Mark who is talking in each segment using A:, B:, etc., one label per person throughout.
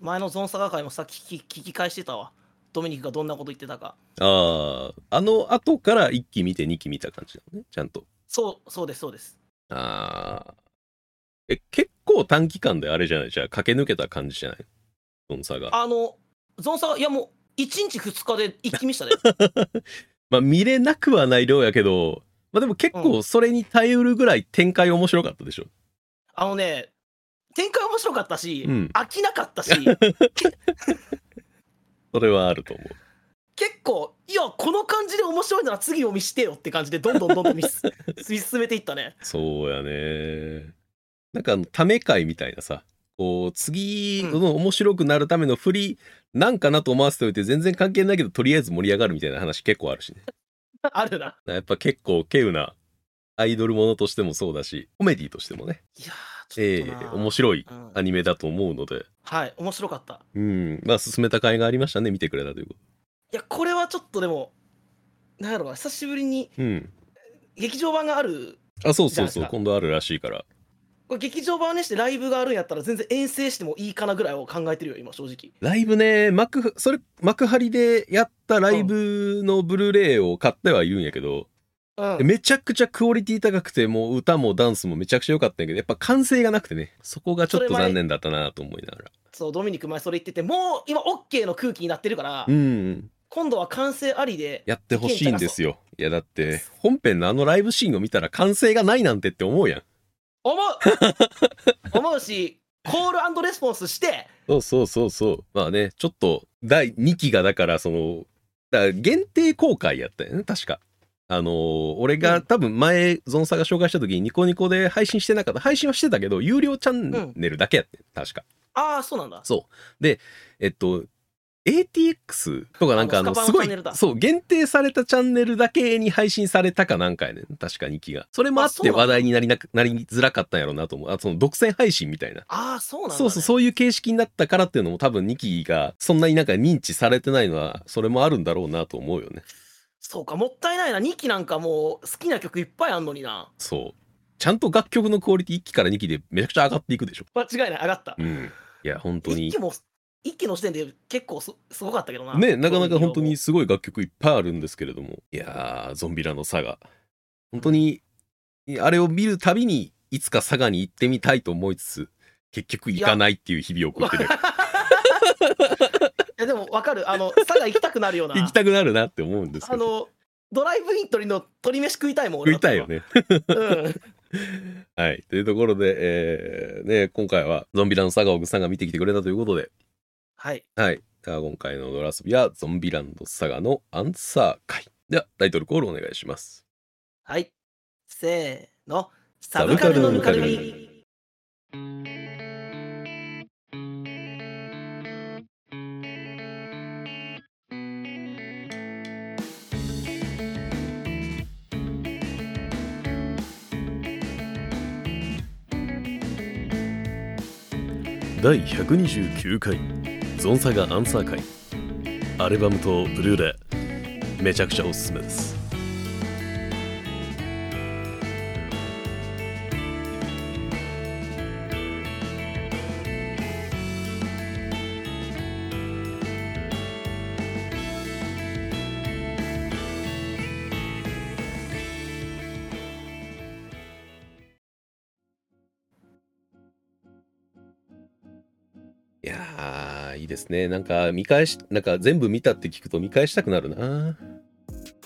A: 前のゾンサガ会もさ聞き聞き返してたわドミニクがどんなこと言ってたか
B: ああ、あの後から1期見て2期見た感じだね、ちゃんと。
A: そうそうですそうです
B: ああ。え、結構短期間であれじゃないじゃあ駆け抜けた感じじゃない？ゾンサが。
A: あのゾンサガいやもう1日2日で一気見したね
B: まあ見れなくはない量やけど、まあでも結構それに耐えうるぐらい展開面白かったでしょ？
A: あのね展開面白かったし、
B: うん
A: 飽きなかったし
B: それはあると思う。
A: 結構いやこの感じで面白いなら次を見してよって感じでどんどんどんどん見 進めていったね
B: そうやね。なんかあの、ため会みたいなさ、こう、次
A: うん
B: の面白くなるための振り、なんかなと思わせておいて全然関係ないけど、とりあえず盛り上がるみたいな話結構あるしね。
A: あるな
B: やっぱ結構稀有なアイドルものとしてもそうだし、コメディとしてもね、
A: いや
B: ええ
A: ー
B: 面白い
A: うん。
B: アニメだと思うので、
A: はい面白かった。
B: うん、まあ、進めた甲斐がありましたね、見てくれたというこ
A: いやこれはちょっとでもなんやろうな久しぶりに
B: と。うん。
A: 劇場版がある
B: あ、そうそうそう、今度あるらしいから。
A: これ劇場版にしてライブがあるんやったら全然遠征してもいいかなぐらいを考えてるよ今正直。
B: ライブね、幕、それ、幕張でやったライブのブルーレイを買ってはいるんやけど、
A: うん
B: めちゃくちゃクオリティ高くて、もう歌もダンスもめちゃくちゃ良かったんやけど、やっぱ完成がなくてね、そこがちょっと残念だったなと思いながら。
A: そうドミニク前それ言っててもう今 OK の空気になってるから、
B: うん、
A: 今度は完成ありで
B: やってほしいんですよ。いや、だって、本編のあのライブシーンを見たら完成がないなんてって思うやん。
A: 思う 思うしコールレスポンスして
B: そうそうそうそう。まあね、ちょっと、第2期がだから、その、だ限定公開やったよね、確か。あのー俺
A: うん
B: が多分前、ゾンサが紹介した時にニコニコで配信してなかった。配信はしてたけど、有料チャンネルだけやってん、確か。
A: ああそうなんだ
B: そう。で、えっと、ATX とかなんかあの、すごいそう、限定されたチャンネルだけに配信されたかなんかやねん。確か2期が。それもあって話題になりなくなりづらかったんやろうなと思う。あその独占配信みたいな。
A: ああそうなんだ、ね、
B: そうそう、そういう形式になったからっていうのも多分2期がそんなになんか認知されてないのは、それもあるんだろうなと思うよね。
A: そうかもったいないな2期なんかもう好きな曲いっぱいあんのにな
B: そう。ちゃんと楽曲のクオリティ1期から2期でめちゃくちゃ上がっていくでしょ。
A: 間違いない上がった
B: うん。いや、本当に
A: 一期。も一期の時点で結構すすごかったけどな
B: ね、なかなか本当にすごい楽曲いっぱいあるんですけれども。いやー、ゾンビラのサガ。本当に、あれを見るたびに、いつか佐賀に行ってみたいと思いつつ、結局行かないっていう日々を送ってる。
A: でも分かるあの佐賀行きたくなるような
B: 行きたくなるなって思うんですけど。
A: あのドライブイン鳥の鳥飯食いたいもん
B: 食いたいよね。
A: うん
B: はい。というところで、えーね、今回はゾンビランドサガをグッさんが見てきてくれたということで、
A: はい
B: はい。今回のドラ遊びはゾンビランドサガのアンサー会。では、タイトルコールお願いします。
A: はいせーのサブカルのぬかるみ
B: 第129回ゾンサガアンサー会。アルバムとブルーレイ、めちゃくちゃおすすめです。ですね。なんか見返し、なんか全部見たって聞くと見返したくなるな。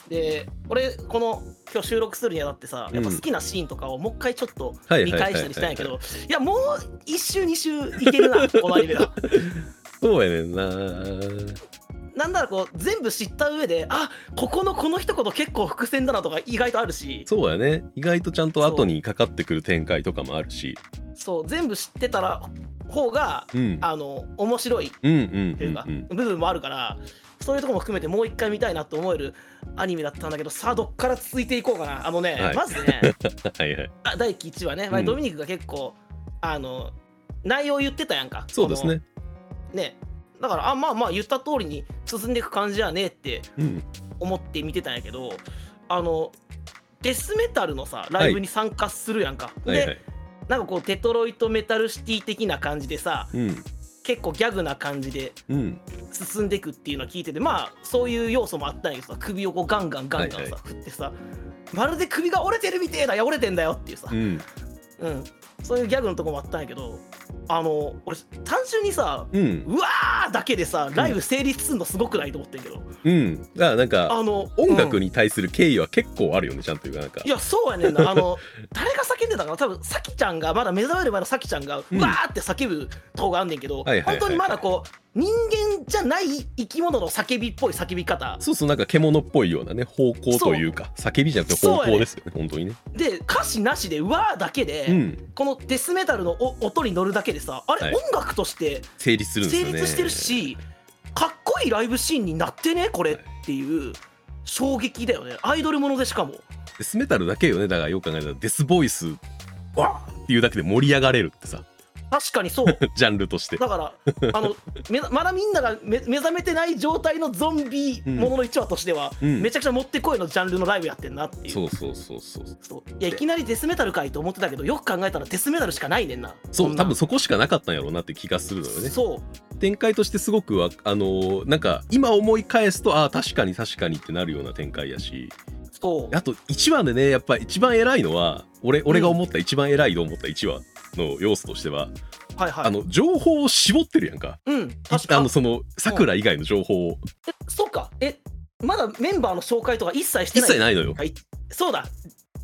A: で俺この今日収録するにあたってさやっぱ
B: うん
A: 好きなシーンとかをもう一回ちょっと
B: はい
A: 見返したりしたんやけ
B: はい
A: どいやもう一周二周いけるなこのアニメは
B: そうやねんな。
A: なんならこう全部知った上であここのこの一言結構伏線だなとか意外とあるし
B: そうやね。意外とちゃんと後にかかってくる展開とかもあるし。
A: そう全部知ってたら方が
B: うん。
A: あの面白いっ
B: うんうん
A: ていうか。部分もあるからそういうとこも含めてもう一回見たいなと思えるアニメだったんだけどさあどっから続いていこうかなあのね、
B: はい
A: まずね
B: はいはい。
A: あ第1話ね、前
B: うん
A: ドミニクが結構あの内容言ってたやんか
B: そうですね。
A: ねだからあまあまあ言った通りに進んでいく感じやねって
B: うん。
A: 思って見てたんやけどあのデスメタルのさライブに参加するやんか、
B: はい。はい
A: で。なんかこうテトロイトメタルシティ的な感じでさ
B: うん。
A: 結構ギャグな感じで
B: うん。
A: 進んでいくっていうのを聞いててまあそういう要素もあったんやけどさ首をこうガンガンガンガンさ、
B: はいは
A: 振ってさまるで首が折れてるみてえだいや折れてんだよっていうさ、
B: うん。
A: うん、そういうギャグのとこもあったんやけどあの俺単純にさ
B: うん。
A: うわーだけでさライブ成立するのすごくないと思ってんけど、
B: うん。だからなんか
A: あの
B: 音楽
A: うん
B: に対する敬意は結構あるよねちゃんというかなんか。
A: いやそうやねんな。あの誰が叫んでたかな多分さきちゃんがまだ目覚める前のさきちゃんがう
B: うん
A: わーって叫ぶとこがあんねんけど、
B: はいはいはい。
A: 本当にまだこう人間じゃない生き物の叫びっぽい叫び方。
B: そうそうなんか獣っぽいようなね方向というか叫びじゃなくて方向ですよね本当にね。
A: で歌詞なしでうわーだけで、
B: うん。
A: このデスメタルのお音に乗るだけでさあれ、
B: はい。
A: 音楽として
B: 成立するんですよね。
A: 成立してるしかっこいいライブシーンになってねこれっていう衝撃だよね。アイドルものでしかも。
B: デスメタルだけよねだからよく考えたらデスボイスわーっていうだけで盛り上がれるってさ
A: 確かにそう。
B: ジャンルとして。
A: だからあのめまだみんなが目目覚めてない状態のゾンビものの1話としては、
B: うん。
A: めちゃくちゃもってこいのジャンルのライブやってんなっていう。
B: そうそうそうそう
A: いやいきなりデスメタルかいと思ってたけどよく考えたらデスメタルしかないねんな。
B: そう。多分そこしかなかったんやろうなって気がするのよね。
A: そう。
B: 展開としてすごくわあのーなんか今思い返すとああ確かに確かにってなるような展開やし。
A: そう。
B: あと1話でねやっぱ一番偉いのは俺俺が思った一番偉いと思った1話の要素としては、
A: はいはい。
B: あの情報を絞ってるやんか。
A: うん確か
B: あのそのさくら以外の情報を。
A: えそうか。えまだメンバーの紹介とか一切してない？
B: 一切ないのよ。
A: はい。そうだ。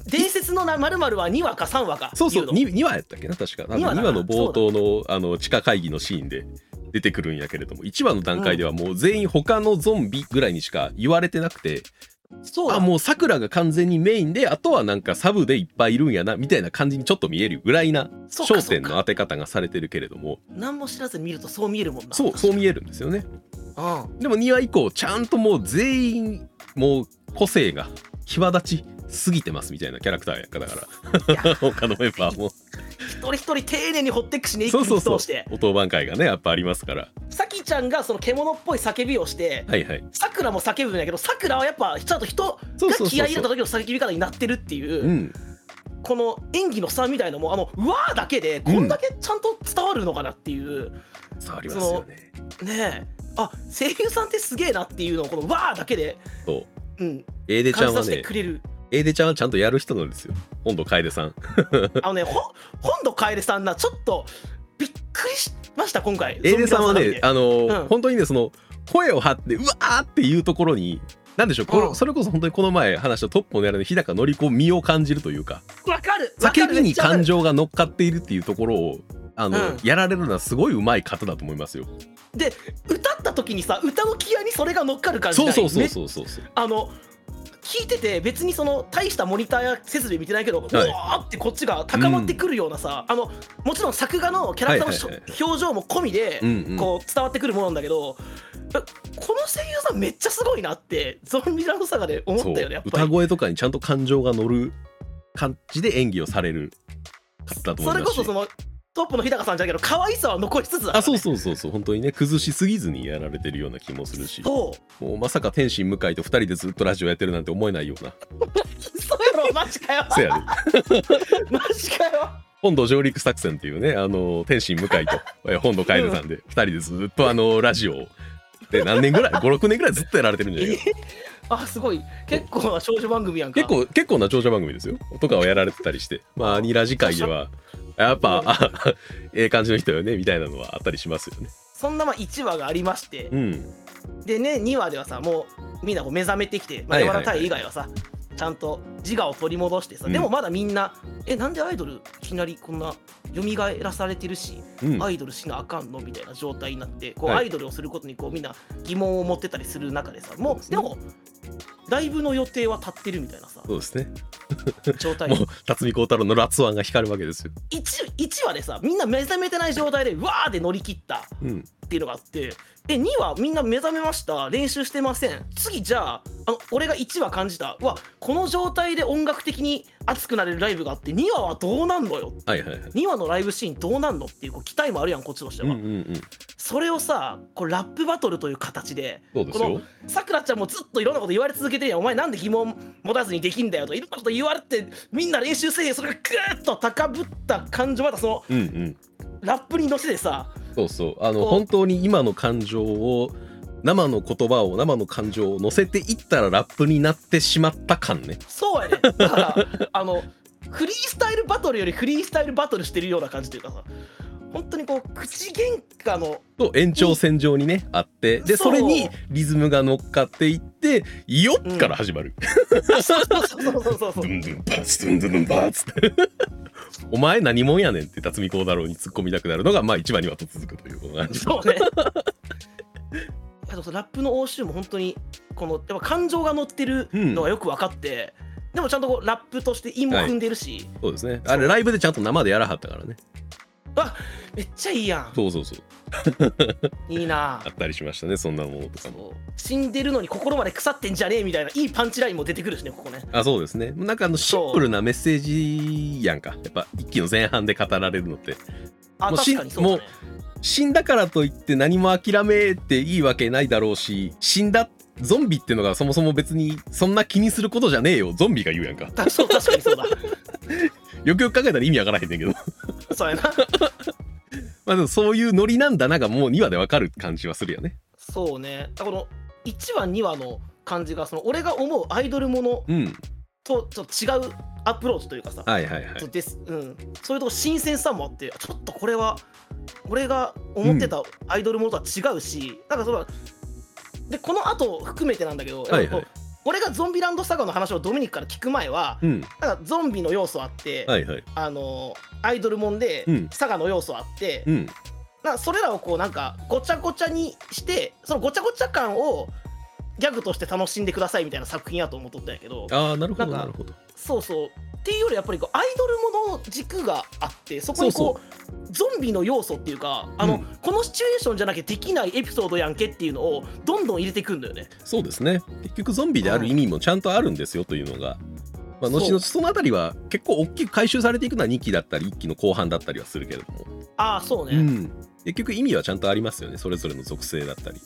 A: 伝説のな〇〇は2話か3話か。
B: そうそう。
A: 言の。
B: 2, 2話やったっけな？確か。2
A: 二話だな。
B: 話の冒頭のあの地下会議のシーンで出てくるんやけれども1話の段階ではもう全員他のゾンビぐらいにしか言われてなくて
A: そうだ。
B: あもうさくらが完全にメインであとはなんかサブでいっぱいいるんやなみたいな感じにちょっと見えるぐらいな焦点の当て方がされてるけれども。
A: 何も知らずに見るとそう見えるもんな。
B: そうそう見えるんですよね。
A: うん。
B: でも2話以降ちゃんともう全員もう個性が際立ちすぎてますみたいなキャラクターやだから。他のメンバーも。
A: 一人一人丁寧に掘っていくしね一気に
B: そう。そうそう
A: 通して。
B: お当番会がねやっぱありますから。
A: さきちゃんがその獣っぽい叫びをしてさくらも叫ぶんやけどさくらはやっぱちゃんと人が気合い入れた時の叫び方になってるっていう
B: うん。
A: この演技の差みたいのもあのうわーだけでこんだけちゃんと伝わるのかなっていう、
B: 伝わりますよね。
A: ねえ。あ声優さんってすげえなっていうのをこのうわーだけで、
B: そう。
A: うん、
B: エーデちゃんはね
A: くれる。
B: エーデちゃんはちゃんとやる人なんですよ。本土楓さん。
A: あのね、ほ本土楓さんな、ちょっとびっくりしました、今回。
B: エーデさんはねあのー
A: うん。
B: 本当にねその声を張ってうわーっていうところになんでしょうこれ、
A: うん。
B: それこそ本当にこの前話したトップを狙う日高のり子身を感じるというか
A: わかる。
B: 叫びに感情が乗っかっているっていうところをあの、
A: うん。
B: やられるのはすごい上手い方だと思いますよ。
A: るで、歌った時にさ、歌の気合にそれが乗っかる感じ
B: そうそうそう
A: め
B: そうそうそう。
A: あの聞いてて別にその大したモニターや設備見てないけど、うわーってこっちが高まってくるようなさ、あのもちろん作画のキャラクターの表情も込みで、
B: うんうん。
A: こう伝わってくるものなんだけど、えこの声優さんめっちゃすごいなってゾンビランドサガで思ったよねやっぱり。
B: 歌声とかにちゃんと感情が乗る感じで演技をされる方だと思
A: そ
B: いますし。
A: れこそそのトップの日高さんじゃないけど可愛さは残しつつだからね。
B: あそうそうそうそう。本当にね崩しすぎずにやられてるような気もするし。
A: そう。
B: もうまさか天心向井と2人でずっとラジオやってるなんて思えないような。
A: そうやろマジかよ。
B: せやで。
A: マジかよ。
B: 本土上陸作戦っていうねあの天心向井とえ本土楓さんで2人でずっとあのラジオをで何年ぐらい？56年ぐらいずっとやられてるんじゃない？かな
A: あすごい。結構な少女番組やんか。
B: 結構結構な長者番組ですよ。とかをやられてたりして。まあアニラ次回ではやっぱあ ええ感じの人よねみたいなのはあったりしますよね。
A: そんなまあ1話がありまして、
B: うん。
A: でね2話ではさもうみんなこう目覚めてきて、まあ、
B: はい
A: 田太以外はさちゃんと自我を取り戻してさ、
B: うん。
A: でもまだみんなえなんでアイドルいきなりこんな蘇らされてるし、
B: うん。
A: アイドルしなあかんの？みたいな状態になってこう、
B: はい。
A: アイドルをすることにこうみんな疑問を持ってたりする中でさもう
B: で
A: もライブの予定は立ってるみたいなさ
B: そうですね。
A: 状態。
B: もう辰巳孝太郎のラツワンが光るわけですよ。
A: 1, 1話でさみんな目覚めてない状態でわーで乗り切った
B: うん。
A: っていうのがあってで2話みんな目覚めました。練習してません。次じゃああの俺が1話感じた。うわこの状態で音楽的に熱くなれるライブがあって2話はどうなんのよ。
B: はいはいはい。
A: 2話のライブシーンどうなんのっていうこう期待もあるやんこっちとしては、
B: うんうんうん。
A: それをさこうラップバトルという形でこ
B: そうですよ。
A: さくらちゃんもずっといろんなこと言われ続けてるやんお前なんで疑問持たずにできんだよとかいろんなこと言われてみんな練習せえへん。それがグーッと高ぶった感情またその
B: うんうん。
A: ラップに乗せてさ
B: そうそう。あの本当に今の感情を生の言葉を生の感情を乗せていったらラップになってしまった感ね。
A: そうやね。だからあのフリースタイルバトルよりフリースタイルバトルしてるような感じというかさ。本当にこう口喧嘩の
B: と延長線上にねあって。で
A: そう。
B: それにリズムが乗っかっていって「よっ!」から始まる。
A: あそうそうそうそうそうそう
B: ドゥンドゥンバーツドゥンドゥンバーツってお前何者やねんって辰巳幸太郎に突っ込みたくなるのがまあ一番にはと続くということなんで
A: そうね。いやでもさラップの応酬も本当にこのやっぱ感情が乗ってるのがよく分かって、でもちゃんとこうラップとして韻も踏んでるし、
B: そうですね。あれライブでちゃんと生でやらはったからね
A: めっちゃいいやん。
B: そうそうそう。
A: いいな。
B: あったりしましたねそんなものとかも。
A: 死んでるのに心まで腐ってんじゃねえみたいないいパンチラインも出てくるしねここね。
B: あそうですね。なんかあのシンプルなメッセージやんか。やっぱ一期の前半で語られるのって。
A: あ
B: もうし
A: 確かにそうだね。
B: 死んだからといって何も諦めていいわけないだろうし死んだゾンビってのがそもそも別にそんな気にすることじゃねえよゾンビが言うやんか。
A: 確かにそうだ
B: よくよく考えたら意味わからへんねんけど。
A: そうやな。
B: まあでもそういうノリなんだながもう2話でわかる感じはするよね。
A: そうね。この1話2話の感じがその俺が思うアイドルもの
B: うん。
A: とちょっと違うアプローチというかさ、
B: はいはいはい。
A: そうです。うん、そういうとこ新鮮さもあってちょっとこれは俺が思ってたアイドルものとは違うし、なんかそのでこの後含めてなんだけど、
B: はいはい
A: 俺がゾンビランドサガの話をドミニクから聞く前は
B: うん。
A: なんかゾンビの要素あって、
B: はいはい。
A: あのアイドルもんで、
B: うん。
A: サガの要素あって、
B: うん。
A: なそれらをこうなんかごちゃごちゃにしてそのごちゃごちゃ感をギャグとして楽しんでくださいみたいな作品やと思っとったんやけど
B: ああなるほど
A: な
B: るほど。
A: そうそうっていうよりやっぱりこうアイドルもの軸があってそこにこうゾンビの要素っていうかあの、
B: うん。
A: このシチュエーションじゃなきゃできないエピソードやんけっていうのをどんどん入れていくんだよね。
B: そうですね。結局ゾンビである意味もちゃんとあるんですよというのが、まあ、後々そのあたりは結構大きく回収されていくのは2期だったり1期の後半だったりはするけれども、
A: ああそうね、
B: うん、結局意味はちゃんとありますよね。それぞれの属性だったり、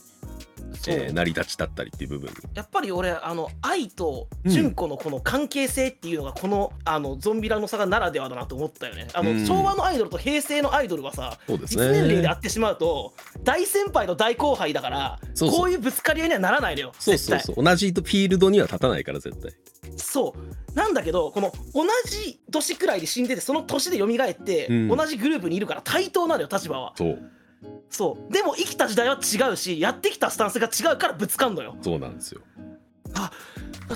B: えー成り立ちだったりっていう部分。に
A: やっぱり俺あの愛と純子のこの関係性っていうのがこのあのゾンビラの差がならではだなと思ったよね。あの、
B: うん。
A: 昭和のアイドルと平成のアイドルはさ
B: そうです
A: 実年齢で
B: ね
A: 会ってしまうと大先輩と大後輩だからこういうぶつかり合いにはならないのよ
B: そうそうそう。同じフィールドには立たないから絶対。
A: そう。なんだけどこの同じ年くらいで死んでてその年で蘇って、
B: うん。
A: 同じグループにいるから対等なのよ立場は。
B: そう
A: そう。でも生きた時代は違うしやってきたスタンスが違うからぶつかんのよ。
B: そうなんですよ。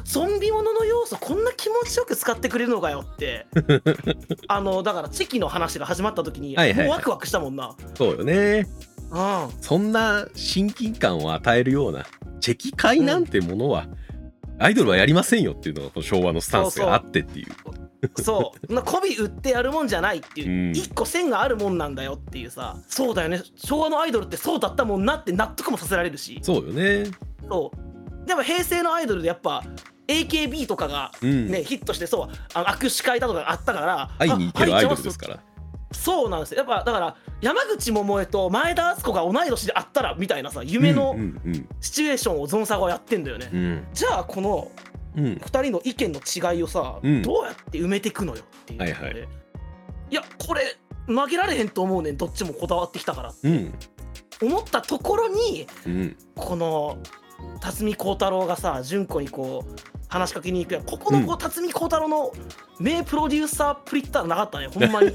A: ゾンビものの要素こんな気持ちよく使ってくれるのかよって。あのだからチェキの話が始まった時に、
B: はいはいはい。
A: もうワクワクしたもんな。
B: そうよね。
A: うん。
B: そんな親近感を与えるようなチェキ会なんてものは、アイドルはやりませんよっていうのがこの昭和のスタンスがあってっていう。
A: そうそんな媚び売ってやるもんじゃないっていう、
B: うん。
A: 一個線があるもんなんだよっていうさ。そうだよね。昭和のアイドルってそうだったもんなって納得もさせられるし。
B: そうよね。
A: そう。でも平成のアイドルでやっぱ AKB とかが
B: うん、
A: ね、ヒットしてそうあの握手会だとかあったから
B: 会いに行けるアイドル
A: あ
B: ですから。
A: そうなんですよ。やっぱだから山口百恵と前田敦子が同い年で会ったらみたいなさ夢の
B: うんうん
A: シチュエーションをゾンサガはやってんだよね、
B: うん。
A: じゃあこの
B: うん。うん
A: 2人の意見の違いをさ、
B: うん。
A: どうやって埋めていくのよっていう。ので、
B: はいはい。
A: いやこれ負けられへんと思うねんどっちもこだわってきたから
B: うん。
A: 思ったところに
B: うん。
A: この辰巳孝太郎がさ純子にこう話しかけに行くやん。ここのこう辰巳孝太郎の名プロデューサープリッターなかったね。ほんまに。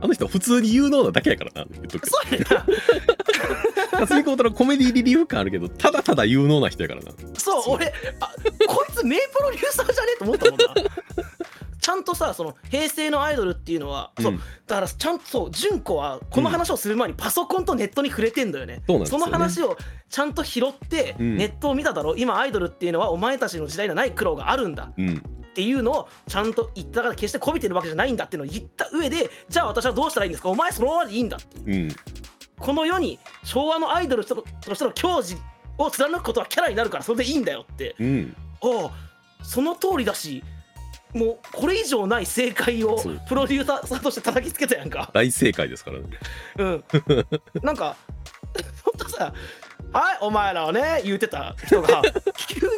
B: あの人は普通に有能なだけやからな言っとく
A: そうやな。
B: 辰巳孝太郎コメディリリーフ感あるけどただただ有能な人やからな。
A: そう俺あこいつ名プロデューサーじゃね？えと思ったもんなとさその平成のアイドルっていうのは、そう
B: うん
A: だからちゃんとそう純子はこの話をする前にパソコンとネットに触れてんだよね、
B: そうなんですよね。
A: の話をちゃんと拾って
B: うん。
A: ネットを見ただろ、今アイドルっていうのはお前たちの時代にはない苦労があるんだ
B: うん。
A: っていうのをちゃんと言ったから決してこびてるわけじゃないんだっていうのを言った上でじゃあ私はどうしたらいいんですか？お前そのままでいいんだって
B: う。ん。
A: この世に昭和のアイドルとしての矜持を貫くことはキャラになるからそれでいいんだよって。
B: うん。
A: ああその通りだしもうこれ以上ない正解をプロデューサーとして叩きつけたやんか。
B: 大正解ですからね。
A: うん。なんかほんとさ「はいお前らはね」言うてた人が 急に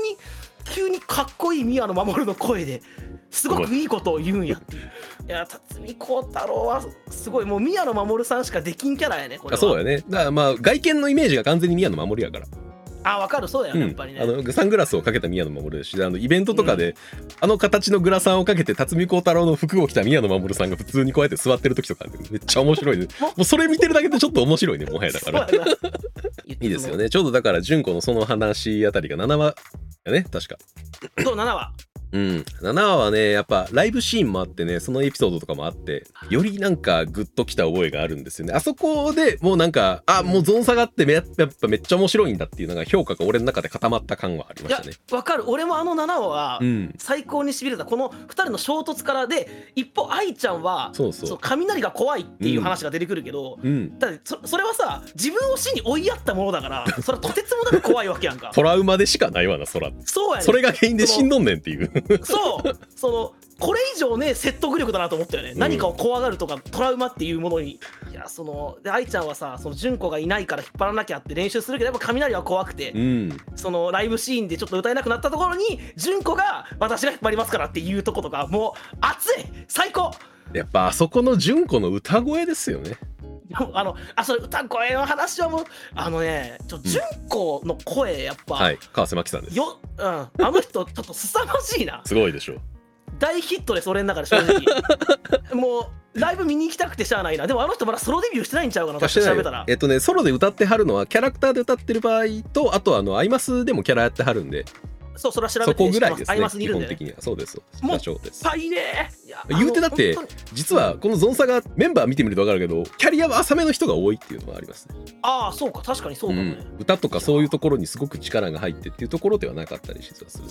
A: 急にかっこいい宮野真守の声ですごくいいことを言うんやっていう。い。や辰巳孝太郎はすごいもう宮野真守さんしかできんキャラやねこれは。
B: あそうやね。だからまあ外見のイメージが完全に宮野真守やから
A: あわかる。そうだよね、やっぱりね。
B: あのサングラスをかけた宮野真守だしあのイベントとかで、あの形のグラサンをかけて辰巳孝太郎の服を着た宮野真守さんが普通にこうやって座ってる時とかめっちゃ面白いね。
A: も
B: もうそれ見てるだけでちょっと面白いねもはやだから。いいですよね。ちょうどだから純子のその話あたりが7話やね確か。
A: そう7話
B: うん。7話はねやっぱライブシーンもあってねそのエピソードとかもあってよりなんかグッときた覚えがあるんですよね。あそこでもうなんかあもうゾン差があってめやっぱめっちゃ面白いんだっていうのが評価が俺の中で固まった感はありましたね。
A: わかる。俺もあの7話は
B: うん。
A: 最高にしびれた。この2人の衝突からで一方愛ちゃんは
B: そうそう。
A: 雷が怖いっていう話が出てくるけど、
B: うん。
A: だってそそれはさ自分を死に追いやったものだから それはとてつもなく怖いわけやんか。
B: トラウマでしかないわな、そら。
A: そうやね
B: それが原因で死んどんねんっていう。
A: そうそのこれ以上ね説得力だなと思ったよね、
B: ん
A: 何かを怖がるとかトラウマっていうものにいやそので愛ちゃんはさその純子がいないから引っ張らなきゃって練習するけどやっぱ雷は怖くて、
B: うん。
A: そのライブシーンでちょっと歌えなくなったところに純子が私が引っ張りますからっていうとことかもう熱い最高
B: やっぱあそこの純子の歌声ですよね。
A: あのあそれ歌声の話はもうあのねちょ純子の声やっぱ、
B: はい。川瀬真紀さんです。
A: よ、うん、あの人ちょっと凄まじいな。
B: すごいでしょ。
A: 大ヒットです俺の中で正直。もうライブ見に行きたくてしゃあないな。でもあの人まだソロデビューしてないんちゃうかな。確
B: してない
A: か調べたら。
B: えっとね、ソロで歌ってはるのは、キャラクターで歌ってる場合と、あとあの、アイマスでもキャラやってはるんで、
A: そうそれは調べ
B: そ
A: て
B: こぐらいですね
A: アイマス。にい
B: 基
A: るんで、ね、
B: 本的には。そうです。
A: もう
B: 社長です。
A: パイねいや
B: 言うてだって実は、このゾンサがメンバー見てみると分かるけど、キャリアは浅めの人が多いっていうのはありますね。
A: ああそうか確かにそうかもね、
B: うん歌とかそういうところにすごく力が入ってっていうところではなかったり実はする。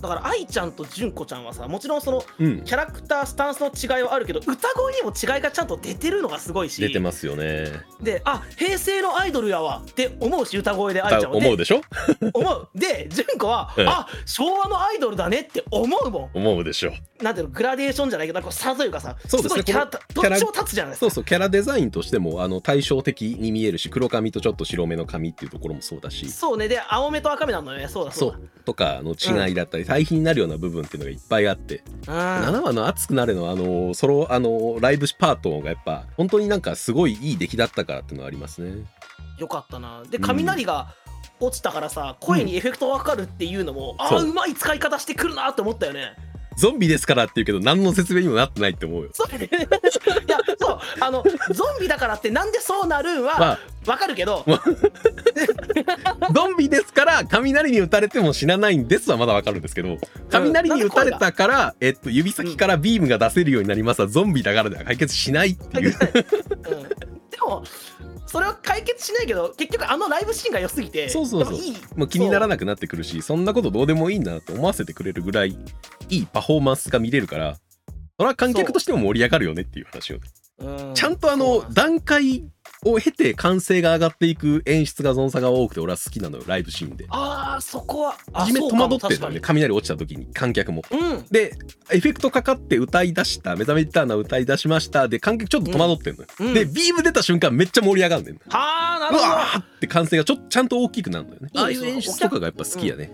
A: だから愛ちゃんと純子ちゃんはさもちろんその
B: うん。
A: キャラクタースタンスの違いはあるけど歌声にも違いがちゃんと出てるのがすごいし。
B: 出てますよね。
A: であ平成のアイドルやわって思うし歌声で愛ちゃんは。
B: 思うでしょ？
A: 思う。で純子は、
B: うん。
A: あ昭和のアイドルだねって思うもん。
B: 思うでしょ。
A: なんていうのグラデーションじゃないけどなんか差というかさ
B: そうですね
A: ごいキャラどっちも立つじゃないですか。
B: そうそうキャラデザインとしてもあの対照的に見えるし黒髪とちょっと白目の髪っていうところもそうだし。
A: そうね。で青目と赤目なのよね。そうだそ
B: そうう。とかの違いだったり対比になるような部分っていうのがいっぱいあって
A: だうん
B: 7話の熱くなれのあのソロあのライブパートがやっぱ本当になんかすごいいい出来だったからっていうのはありますね。
A: よかったな。で
B: うん
A: 雷が落ちたからさ声にエフェクトがかかるっていうのも、ああ
B: そう。
A: うまい使い方してくるなって思ったよね
B: ゾンビですからって言うけど何の説明にもなってないって思うよ。
A: そう。いやそう。あのゾンビだからってなんでそうなるん
B: ま
A: は
B: あ。
A: わかるけど、
B: ゾンビですから雷に打たれても死なないんですはまだわかるんですけど雷に打たれたから、えっと、指先からビームが出せるようになりますはゾンビだからでは解決しないっていう。
A: うん、でもそれは解決しないけど結局あのライブシーンが良すぎて
B: そうそうそう。もう気にならなくなってくるしそんなことどうでもいいんだなって思わせてくれるぐらいいいパフォーマンスが見れるからそれは観客としても盛り上がるよねっていう話をね。
A: うん。
B: ちゃんとあの段階を経て歓声が上がっていく演出がゾンサが多くて俺は好きなのよライブシーンで。
A: ああそこは。あ
B: 初め戸惑ってるのよね雷落ちた時に観客も。
A: うん。
B: でエフェクトかかって歌い出した「目覚めたーな歌い出しました」で観客ちょっと戸惑ってんのよ、
A: うん。
B: でビーム出た瞬間めっちゃ盛り上がるんだよ
A: はあなるほど。
B: わーって歓声がちょっとちゃんと大きくなるんだよね。ああいう演出とかがやっぱ好きやね、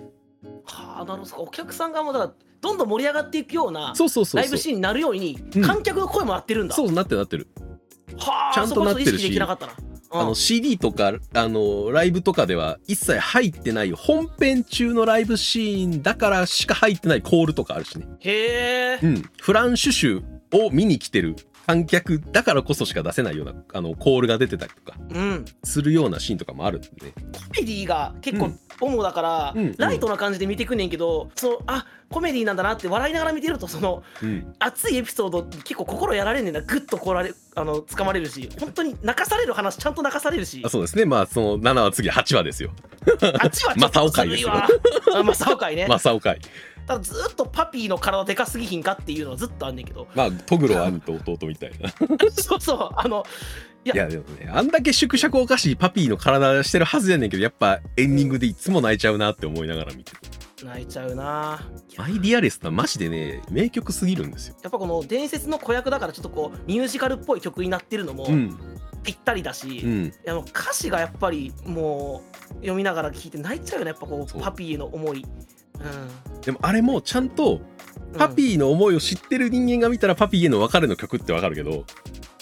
A: はあなるほど。お客さんがもうだからどんどん盛り上がっていくような
B: そうそうそうそう。
A: ライブシーンになるように
B: うん。
A: 観客の声も合ってるんだ、
B: そうなってるなってる。
A: はあ
B: ちゃんとなってるし
A: そこちょっと意識できなかったな。
B: あの CD とかあのライブとかでは一切入ってない本編中のライブシーンだからしか入ってないコールとかあるしね。
A: へえ
B: うん、フランシュシュを見に来てる観客だからこそしか出せないようなあのコールが出てたりとか
A: うん。
B: するようなシーンとかもあるんで。ね
A: コメディが結構
B: うん。
A: 主だから、
B: うんうん。
A: ライトな感じで見てくんねんけどそのあコメディなんだなって笑いながら見てるとその
B: うん、
A: 熱いエピソード結構心やられんねんな。グッとこられあの掴まれるし本当に泣かされる話ちゃんと泣かされるし。
B: あそうですね。まあその7は次8話ですよ。
A: あっちはちょっと
B: 正雄会ですよ。
A: 寒いわ。あ正雄会ね、
B: 正雄会
A: ただずっとパピーの体でかすぎひんかっていうのはずっとあんねんけど。
B: まあトグロ兄と弟みたいな。
A: そうそうあのいや
B: でもねあんだけ縮尺おかしいパピーの体してるはずやねんけどやっぱエンディングでいつも泣いちゃうなって思いながら見てる
A: 泣いちゃうな
B: マイ・ディアレスなマジでね名曲すぎるんですよ
A: やっぱこの伝説の子役だからちょっとこうミュージカルっぽい曲になってるのも
B: うん。
A: ぴったりだし、
B: うん。
A: あの歌詞がやっぱりもう読みながら聞いて泣いちゃうよねやっぱこ
B: そう。
A: うパピーへの思い、うん、
B: でもあれもちゃんとパピーの思いを知ってる人間が見たらパピーへの別れの曲ってわかるけど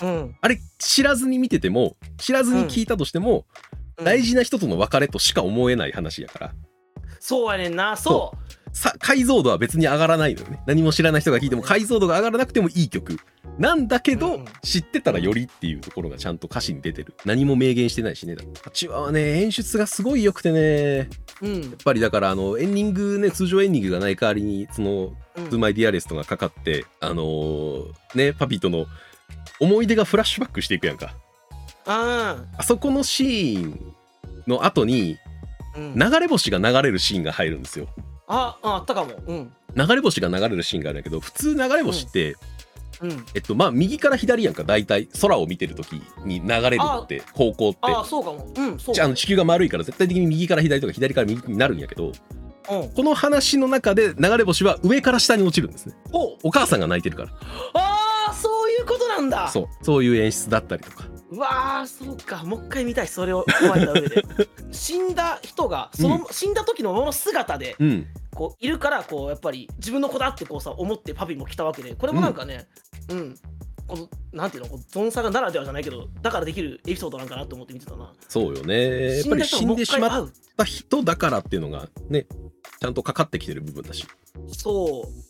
A: うん。
B: あれ知らずに見てても知らずに聞いたとしても、
A: うん。
B: 大事な人との別れとしか思えない話やから。
A: そうやねんな。そ
B: さ解像度は別に上がらないのよね。何も知らない人が聞いても解像度が上がらなくてもいい曲。なんだけど、
A: うん
B: 知ってたらよりっていうところがちゃんと歌詞に出てる。何も明言してないしねチワはね。演出がすごい良くてね。
A: ううん。
B: やっぱりだからあのエンディングね通常エンディングがない代わりにその
A: うん「
B: トゥマイディアレストがかかってあのーねパピとの思い出がフラッシュバックしていくやんか。
A: あ
B: あそこのシーンの後に
A: うん。
B: 流れ星が流れるシーンが入るんですよ
A: あああったかも。うん。
B: 流れ星が流れるシーンがあるんだけど普通流れ星って、
A: うん。
B: えっとまあ右から左やんか大体空を見てる時に流れるって方向って。
A: ああそうかも。うんそう
B: じゃああの地球が丸いから絶対的に右から左とか左から右になるんやけど
A: うん。
B: この話の中で流れ星は上から下に落ちるんですね。
A: お
B: お母さんが泣いてるから。
A: ああそういうことなんだ。
B: そう。そういう演出だったりとか
A: うわーそうか。もう一回見たい。それを踏まえた上で。死んだ人がその、死んだ時のままの姿で
B: うん。
A: こういるからこうやっぱり自分の子だってこうさ思ってパピも来たわけでこれもなんかねうん、このなんていうのこうゾンサガならではじゃないけどだからできるエピソードなんかなと思って見てたな。
B: そうよね。やっぱり死んでしまっ
A: う
B: た人だからっていうのがねちゃんとかかってきてる部分だし。
A: そう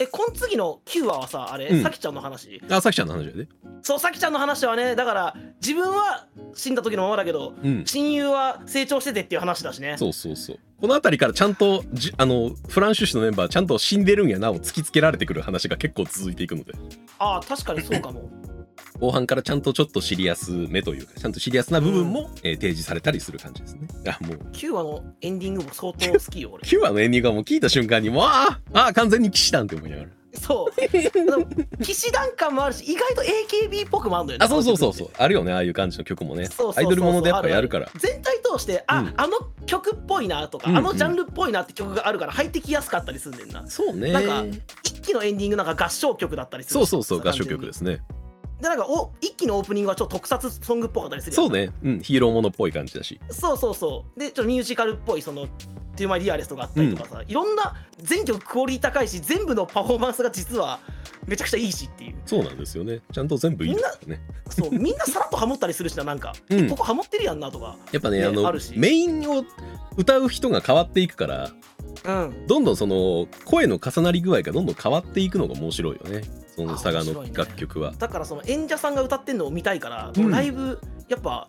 A: えこの次の9話はさあれ、
B: うん。
A: さきちゃんの話？
B: あさきちゃんの話やで
A: そうさきちゃんの話はねだから自分は死んだ時のままだけど
B: うん。
A: 親友は成長しててっていう話だしね。
B: そうそうそう。この辺りからちゃんとじあのフランシュシュのメンバーちゃんと死んでるんやなを突きつけられてくる話が結構続いていくので。
A: ああ確かにそうかも
B: 後半からちゃんとちょっとシリアス目というかちゃんとシリアスな部分も、えー提示されたりする感じですね。あもう。
A: 9話のエンディングも相当好きよ俺。
B: 9話のエンディングがもう聞いた瞬間にもうあーあー完全に騎士団って思いながら。
A: そう。騎士団感もあるし意外と AKB っぽくもあるのよね
B: あそうそうそうそう。あるよねああいう感じの曲もね。
A: そうそうそう
B: アイドルものでやっぱやるから。
A: あ全体通してあ、
B: うん。
A: あの曲っぽいなとか、
B: うんうん。
A: あのジャンルっぽいなって曲があるから入ってきやすかったりするんだよな。
B: そうね
A: なんか一期のエンディングなんか合唱曲だったりする
B: そうそうそう合唱曲ですすね
A: でなんかお一期のオープニングはちょっと特撮ソングっぽかったりする
B: そうね。うんヒーローものっぽい感じだし。
A: そうそうそう。でちょっとミュージカルっぽいその「 To My Dearest があったりとかさ、いろんな全曲クオリティ高いし全部のパフォーマンスが実はめちゃくちゃいいしっていう。
B: そうなんですよね。ちゃんと全部いいですね。
A: そうみんなさらっとハモったりするしななんか、
B: うん。
A: ここハモってるやんなとか。
B: やっぱね
A: ね
B: あの
A: あるし。
B: メインを歌う人が変わっていくから
A: うん。
B: どんどんその声の重なり具合がどんどん変わっていくのが面白いよねその佐賀の楽曲は、
A: だからその演者さんが歌ってんのを見たいから、
B: うん。
A: ライブやっぱ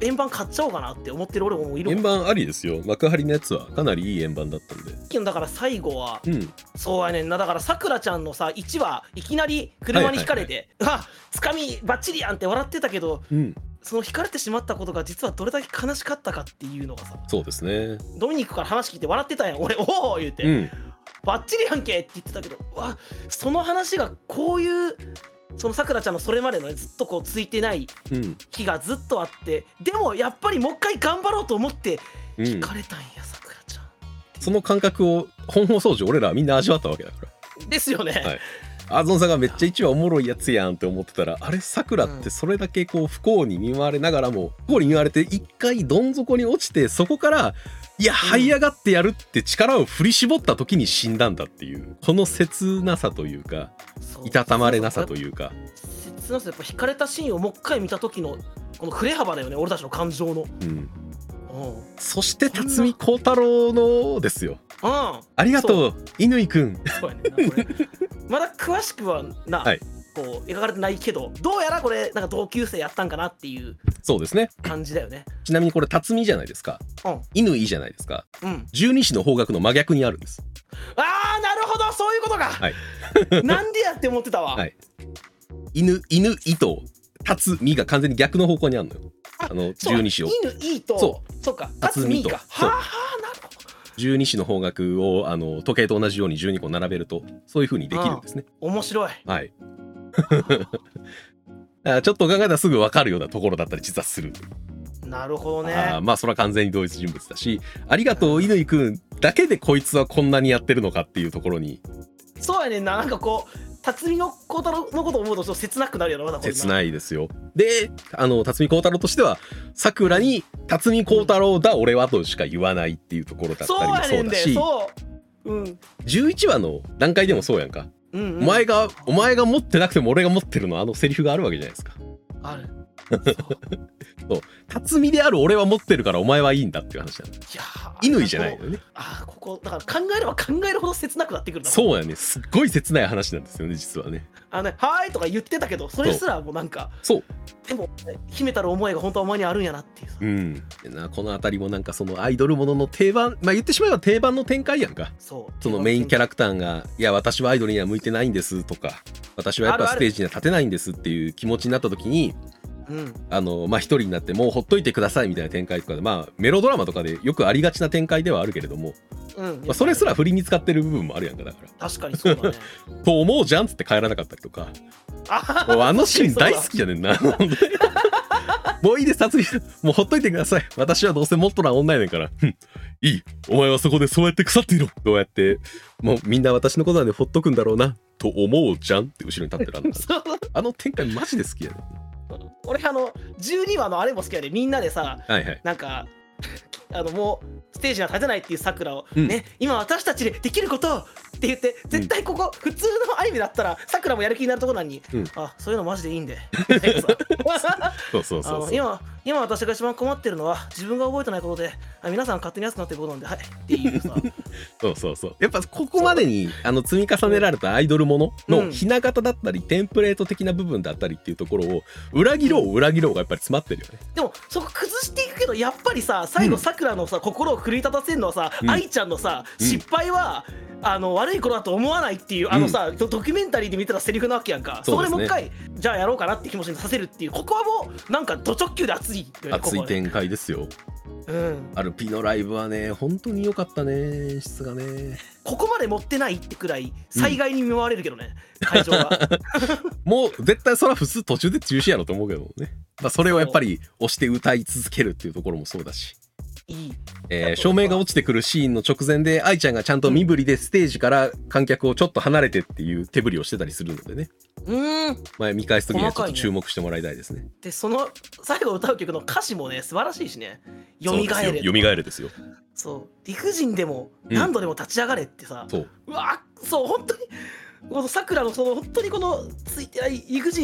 A: 円盤買っちゃおうかなって思ってる俺もいる
B: 円盤ありですよ。幕張のやつはかなりいい円盤だったんで。
A: だから最後は
B: うん。
A: そうやねんな。だからさくらちゃんのさ1話いきなり車にひかれて、あつかみバッチリやんって笑ってたけど
B: うん。
A: その引かれてしまったことが実はどれだけ悲しかったかっていうのがさ。
B: そうですね。
A: ドミニクから話聞いて笑ってたやん。俺おお言うて、
B: うん
A: バッチリやんけって言ってたけどうわその話がこういうそのさくらちゃんのそれまでのねずっとこうついてない
B: うん
A: 日がずっとあってでもやっぱりもう一回頑張ろうと思って
B: うん。
A: 引かれたんやさくらちゃ
B: その感覚を本放送時俺らはみんな味わったわけだから。
A: んですよね、
B: はい。アゾンさんがめっちゃ一話おもろいやつやんって思ってたらあれさくらってそれだけこう不幸に見舞われながらも不幸に見舞われて一回どん底に落ちてそこからいや這い上がってやるって力を振り絞った時に死んだんだっていうこの切なさというかいたたまれなさというか。
A: 切なさやっぱ引かれたシーンをもう一回見た時のこの振れ幅だよね俺たちの感情のうん
B: うんそして辰巳孝太郎のですよ
A: うん
B: ありがとう乾くん
A: そうやねまだ詳しくはな、
B: はい
A: こう描かれてないけどどうやらこれなんか同級生やったんかなっていう
B: そうですね。
A: 感じだよね。
B: ちなみにこれ辰巳じゃないですか。
A: うん。
B: 乾じゃないですか。
A: うん。
B: 十二支の方角の真逆にあるんです。
A: あーなるほど。そういうことか、
B: はい。
A: なんでやって思ってたわ、
B: はい。犬犬糸。辰巳が完全に逆の方向にあるのよ。あの十二支を。
A: 犬いいと
B: そ
A: そうか。
B: 辰巳と
A: はあはあなるほど。
B: 十二支の方角をあの時計と同じように12個並べるとそういう風にできるんですね。
A: 面白い。
B: はい あちょっと考えたらすぐ分かるようなところだったり実はする、
A: なるほどね。
B: まあそれは完全に同一人物だしありがとう乾くんだけでこいつはこんなにやってるのかっていうところに。
A: そうやねんな。なんかこう辰巳の孝太郎のことを思うとちょっと切なくなるよなまだ
B: 切ないですよ。であの辰巳孝太郎としてはさくらに辰巳孝太郎だ俺はとしか言わないっていうところだったりも
A: そうやねんで
B: そう。だし
A: そううん
B: 11話の段階でもそうやんか、
A: うんうん。
B: お前がお前が持ってなくても俺が持ってるのあのセリフがあるわけじゃないですか。
A: ある
B: 辰巳である俺は持ってるからお前はいいんだっていう話なんだ。
A: いやー
B: 乾じゃないのよね。
A: あーここだから考えれば考えるほど切なくなってくる。
B: そうやねす。っごい切ない話なんですよね実はね。
A: あのね「はーい」とか言ってたけどそれすらもうなんか
B: そう。
A: でも秘めたる思いが本当はお前にあるんやなっていうさ。
B: うん。でなこの辺りもなんかそのアイドルものの定番まあ言ってしまえば定番の展開やんか。
A: そう
B: そのメインキャ
A: ラ
B: ラクターが「いや私はアイドルには向いてないんです」とか「私はやっぱステージには立てないんです」っていう気持ちになった時に
A: うん。
B: あのまあ一人になってもうほっといてくださいみたいな展開とかでまあメロドラマとかでよくありがちな展開ではあるけれども、
A: うん。
B: まあ、それすら振りに使ってる部分もあるやんかだから。
A: 確かにそうだね。
B: と思うじゃんっつって帰らなかったりとか。
A: あ
B: もうあのシーン大好きやねんな。もういいです辰巳もうほっといてください。私はどうせもっとな女やねんから。うん。いい。お前はそこでそうやって腐っていろ。どうやってもうみんな私のことなんでほっとくんだろうな。と思うじゃんって後ろに立ってるあの あの展開マジで好きやね
A: 俺あの12話のあれも好きやでみんなでさ
B: んはいはい。
A: なんか あのもうステージには立てないっていうさくらを、
B: うん。
A: ね今私たちでできることをって言って絶対ここ、普通のアニメだったらさくらもやる気になるところなのに、
B: うん。
A: あそういうのマジでいいんで。
B: そうそう
A: あ
B: そう。
A: 今今私が一番困ってるのは自分が覚えてないことであ皆さん勝手に安くなってることなんではいっていうさ
B: そうそうそう。やっぱここまでにあの積み重ねられたアイドルもの
A: うん。
B: のひな形だったりテンプレート的な部分だったりっていうところを裏切ろう裏切ろうがやっぱり詰まってるよね。
A: でもそこ崩していくけどやっぱりさ最後
B: うん。
A: さくらのさ心を奮い立たせるのはさ
B: うん。
A: 愛、ちゃんのさ
B: うん。
A: 失敗は、あの悪いことだと思わないっていうあのさ、ドドキュメンタリーで見てたセリフなわけやんか。そ,、
B: そうですね。
A: こでもう一回じゃあやろうかなって気持ちにさせるっていうここはもうなんかド直球で熱い
B: 熱い展開ですよ。
A: うん、
B: アルピのライブはね本当に良かったね演出がね。
A: ここまで持ってないってくらい災害に見舞われるけどね、会場が。
B: もう絶対それは普通途中で中止やろと思うけどね、まあ、それをやっぱり押して歌い続けるっていうところもそうだし、
A: いい。
B: えー照明が落ちてくるシーンの直前で愛ちゃんがちゃんと身振りでステージから観客をちょっと離れてっていう手振りをしてたりするのでね、
A: うーん。
B: まあ、見返す時にはちょっと注目してもらいたいですね。
A: でその最後歌う曲の歌詞もね素晴らしいしね「よみがえれ」
B: よみがえれですよ。
A: そう。理不尽でも
B: うん。
A: 何度でも立ち上がれってさ、
B: そう。
A: うわそう本当にこのさくらのその本当にこのつい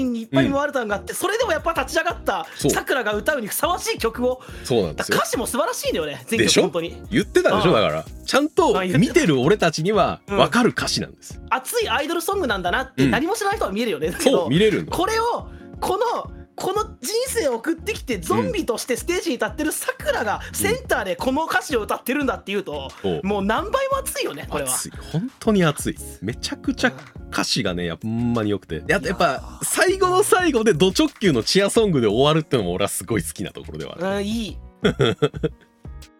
A: にいっぱいに回れたのがあって、それでもやっぱ立ち上がったさくらが歌うにふさわしい曲を。
B: そうなんですよ。
A: 歌詞も素晴らしいんだよね全曲本当に。
B: 言ってたでしょ？だからちゃんと見てる俺たちには
A: うん。
B: 分かる歌詞なんです、
A: 熱いアイドルソングなんだなって
B: うん。
A: 何も知らない人は見えるよね、だけ
B: そ
A: ど
B: う見れるの
A: これをこのこの人生を送ってきてゾンビとしてステージに立ってるさくらがセンターでこの歌詞を歌ってるんだっていうと、もう何倍も熱いよねこれは。
B: 熱い。本当に熱い。めちゃくちゃ歌詞がねやっぱほんまに良くて。やっやっぱ最後の最後でド直球のチアソングで終わるってのも俺はすごい好きなところではある。
A: うん、いい。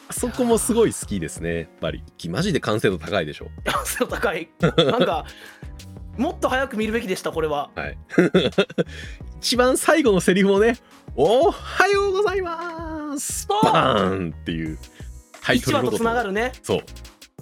B: あ そこもすごい好きですねやっぱり。マジで完成度高いでしょ。
A: 背の高い。なんか もっと早く見るべきでしたこれは。
B: はい。一番最後のセリフもね「おはようございます」バーンっていう。タイト
A: 1話と
B: ルロゴ
A: つながるね。
B: そう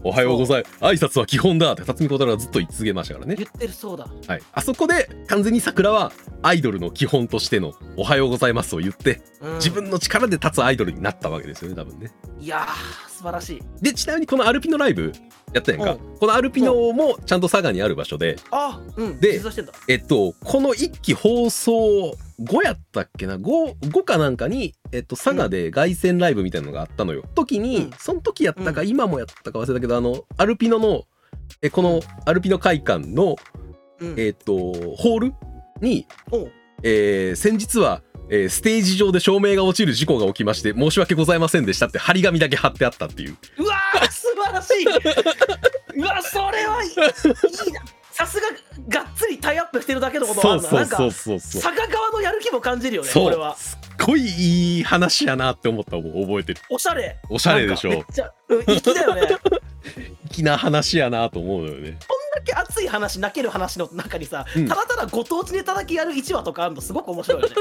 B: おはようございます挨拶は基本だって辰巳小太郎がずっと言い続けましたからね。
A: 言ってるそうだ。
B: はい、あそこで完全に桜はアイドルの基本としての「おはようございます」を言って
A: うん。
B: 自分の力で立つアイドルになったわけですよね多分ね。
A: いやー素晴らしい。
B: でちなみにこのアルピのライブやったやんか。
A: う
B: このアルピノもちゃんと佐賀にある場所で。
A: あうん。
B: でえっとこの1期放送5やったっけな？5, 5かなんかに、えっと、佐賀で凱旋ライブみたいなのがあったのよ。時に、
A: うん。
B: その時やったか、
A: う
B: 今もやったか忘れたけどあのアルピノのえこのアルピノ会館の、
A: うん。
B: えっとホールにえー先日は、えーステージ上で照明が落ちる事故が起きまして申し訳ございませんでしたって張り紙だけ貼ってあったっていう。
A: うわー素晴らしい。うわそれはいいなさすががっつりタイアップしてるだけのことはあるななんか佐賀側のやる気も感じるよねこれは。
B: すっごいいい話やなって思ったのを覚えてる。
A: おしゃれ。
B: おしゃれでしょ。
A: めっちゃうん粋だよね。
B: 粋な話やなと思うのよね
A: だけ熱い話泣ける話の中にさ、
B: うん。
A: ただただご当地ネタだけやる1話とかあるのすごく面白いよね。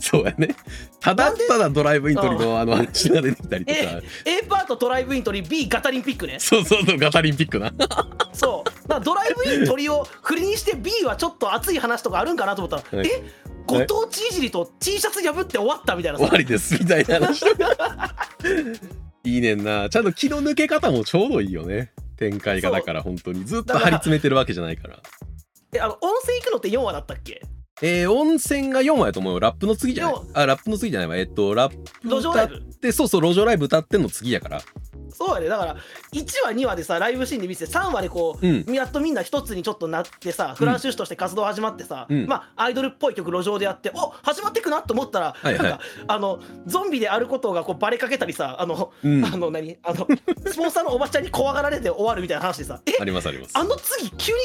B: そうやね。ただただドライブイントリのあの話が出てきたりとか。
A: A, A パートドライブイントリ B ガタリンピックね。
B: そうそうそうガタリンピックな。
A: そう。ドライブイントリを振りにして B はちょっと熱い話とかあるんかなと思ったら、
B: はい。
A: え？ご当地いじりと T シャツ破って終わったみたいな。さ
B: 終わりですみたいな話。いいねんな。ちゃんと気の抜け方もちょうどいいよね展開がだから本当にずっと張り詰めてるわけじゃないから。
A: えあの温泉行くのって4話だったっけ？
B: えー、温泉が4話やと思うよ。ラップの次じゃない？
A: 四。
B: あラップの次じゃないわ。えっとラップ
A: 路上ライブ。
B: 歌ってそうそう路上ライブ歌ってんの次やから。
A: そうやねだから1話2話でさライブシーンで見せて3話でこう、
B: うん。
A: やっとみんな一つにちょっとなってさフランシュシュとして活動始まってさ、
B: うん。
A: まあアイドルっぽい曲路上でやってお始まってくなと思ったら、
B: はいはい。
A: なんかあのゾンビであることがこうバレかけたりさあの、
B: うん。
A: あの何？あのスポンサーのおばちゃんに怖がられて終わるみたいな話でさえ？
B: ありますあります。
A: あの次急に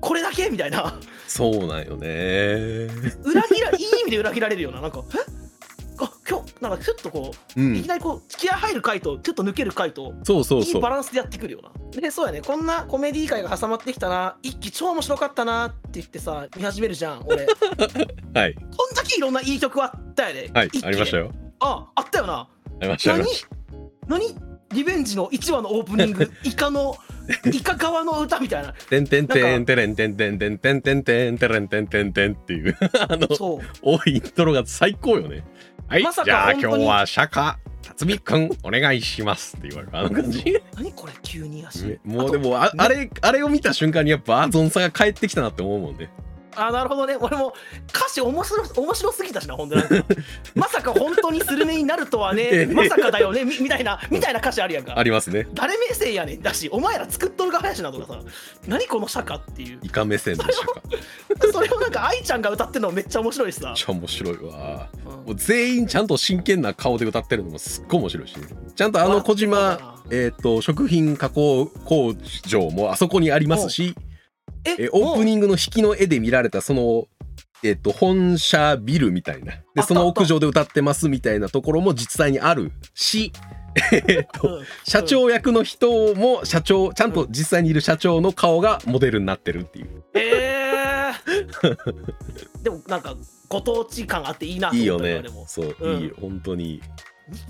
A: これだけ？みたいな。
B: そうなんよね。
A: 裏切らいい意味で裏切られるような。なんかえ？あ今日なんかちょっとこう、
B: うん。
A: いきなりこう気合入る回とちょっと抜ける回と
B: そうそうそう。
A: いいバランスでやってくるよな。で、そうやね、こんなコメディ界が挟まってきたな、一期超面白かったなって言ってさ、見始めるじゃん、俺。こ
B: はい。
A: んだけいろんないい曲あったよね。
B: はいありました。よ。
A: あ、あったよな。
B: ありました
A: 何？何？リベンジの1話のオープニング、イカの、イカ川の歌みたいな。
B: てんてんて
A: ん
B: てれんてんてんてんてんてんてんてれんてんてんてんっていうあの
A: そう。
B: おいイントロが最高よねはい、
A: まさか
B: じゃあ
A: 本当に
B: 今日は釈迦辰巳くんお願いしますって言われるあの感じ
A: 何これ、急に足。
B: ねもうでもああれあれを見た瞬間にやっぱあゾンさが帰ってきたなって思うもんね
A: あなるほどね。俺も歌詞面白面白すぎたしなほんとなんかまさか本当にスルメになるとはね。まさかだよね。みみたいなみたいな歌詞あるやんか。
B: ありますね。
A: 誰目線やねん。だしお前ら作っとる側やしなとかさ。何この釈迦っていう。
B: イカ目線でしたか
A: それをなんか愛ちゃんが歌ってるのめっちゃ面白いしさ。
B: めっ、ちゃ面白いわ。
A: うん。
B: もう全員ちゃんと真剣な顔で歌ってるのもすっごい面白いし、ね、ちゃんとあの小島えっ、と食品加工工場もあそこにありますし
A: え
B: えオープニ
A: ン
B: ングの引きの絵で見られたそのえっ、と本社ビルみたいな。でその屋上で歌ってますみたいなところも実際にあるしえっと社長役の人も社長ちゃんと実際にいる社長の顔がモデルになってるっていう。
A: えー、でもなんかご当地感あっていいなと
B: いいよね。
A: 思ったよでも。
B: そう、
A: うん。
B: いいよ本当に。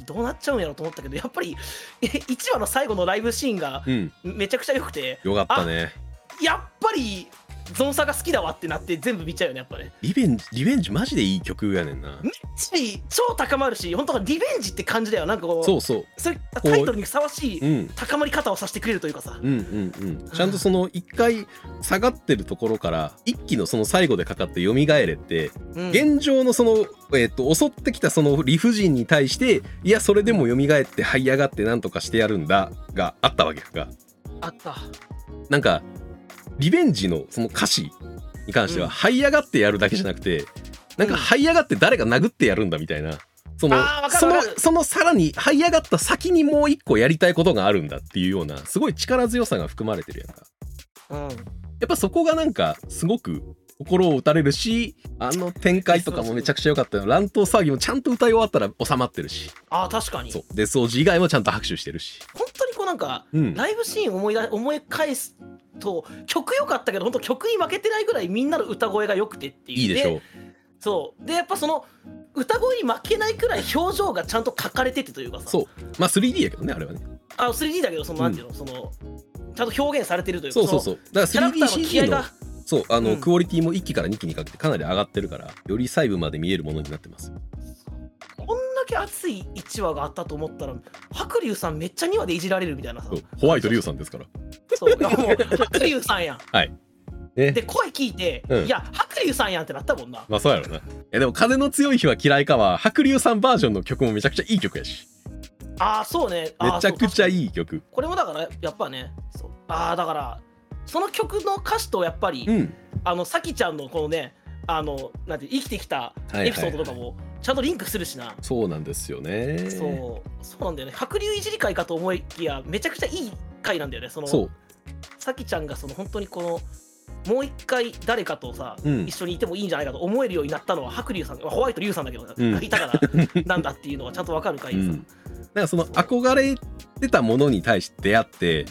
A: どうなっちゃうんやろと思ったけどやっぱり 1話の最後のライブシーンが
B: うん。
A: めちゃくちゃ良くて。
B: よかったね
A: やっぱりゾンサが好きだわってなって全部見ちゃうよねやっぱね。
B: リベンジリベンジマジでいい曲やねんな。
A: めっちゃ超高まるし本当リベンジって感じだよ。なんかこう
B: そうそう。
A: それタイトルにふさわしい
B: うん。
A: 高まり方をさせてくれるというかさ。
B: うんうんうん。ちゃんとその一回下がってるところから一気のその最後でかかって蘇れって
A: うん。
B: 現状のその、えっと襲ってきたその理不尽に対していやそれでも蘇って這い上がってなんとかしてやるんだがあったわけが
A: あった。
B: なんかリベンジのその歌詞に関しては、
A: うん。
B: 這い上がってやるだけじゃなくてなんか
A: うん。
B: 這い上がって誰が殴ってやるんだみたいなそのそのそのさらに這い上がった先にもう一個やりたいことがあるんだっていうようなすごい力強さが含まれてるやんか。
A: うん。
B: やっぱそこがなんかすごく心を打たれるしあの展開とかもめちゃくちゃ良かったよ。乱闘騒ぎもちゃんと歌い終わったら収まってるし。
A: あー確かに。
B: そう。デス王子以外もちゃんと拍手してるし。
A: 本当にこうなんか
B: うん。
A: ライブシーン思いだ思い返すと曲良かったけど本当曲に負けてないぐらいみんなの歌声が良くてっていう。
B: いいでしょう。
A: そう。でやっぱその歌声に負けないくらい表情がちゃんと書かれててというかさ。
B: そう。まあ 3D やけどねあれはね。
A: あ 3D だけどそのなんていうの、そのちゃんと表現されてるというか
B: そうそうそう。だから
A: キャラクターの気
B: 3DCG の
A: 合が
B: そうあの、
A: うん。
B: クオリティも1期から2期にかけてかなり上がってるからより細部まで見えるものになってます。
A: こんだけ熱い1話があったと思ったら白龍さんめっちゃ2話でいじられるみたいなさ。
B: そうホワイトリュウさんですから。
A: そういやもう白龍さんやん。
B: ね。
A: で声聞いて、
B: うん。
A: いや白龍さんやんってなったもんな。
B: まあそうやろな。いやでも風の強い日は嫌いかは白龍さんバージョンの曲もめちゃくちゃいい曲やし。
A: ああそうね。あー
B: めちゃくちゃ
A: そう
B: いい曲。
A: これもだからやっぱねそう。ああだからその曲の歌詞とやっぱり、
B: うん。
A: あのさきちゃんのこのねあのなんて生きてきたエピソードとかもちゃんとリンクするしな、
B: そうなんですよね。
A: そう。そうなんだよね。白龍いじり会かと思いきやめちゃくちゃいい回なんだよね。その
B: そう。
A: さきちゃんがその本当にこのもう一回誰かとさ、
B: うん。
A: 一緒にいてもいいんじゃないかと思えるようになったのは白龍さんホワイト龍さんだけど、
B: うん。
A: がいたからなんだっていうのがちゃんとわかる回でさ、
B: うん、だからその憧れてたものに対して出会って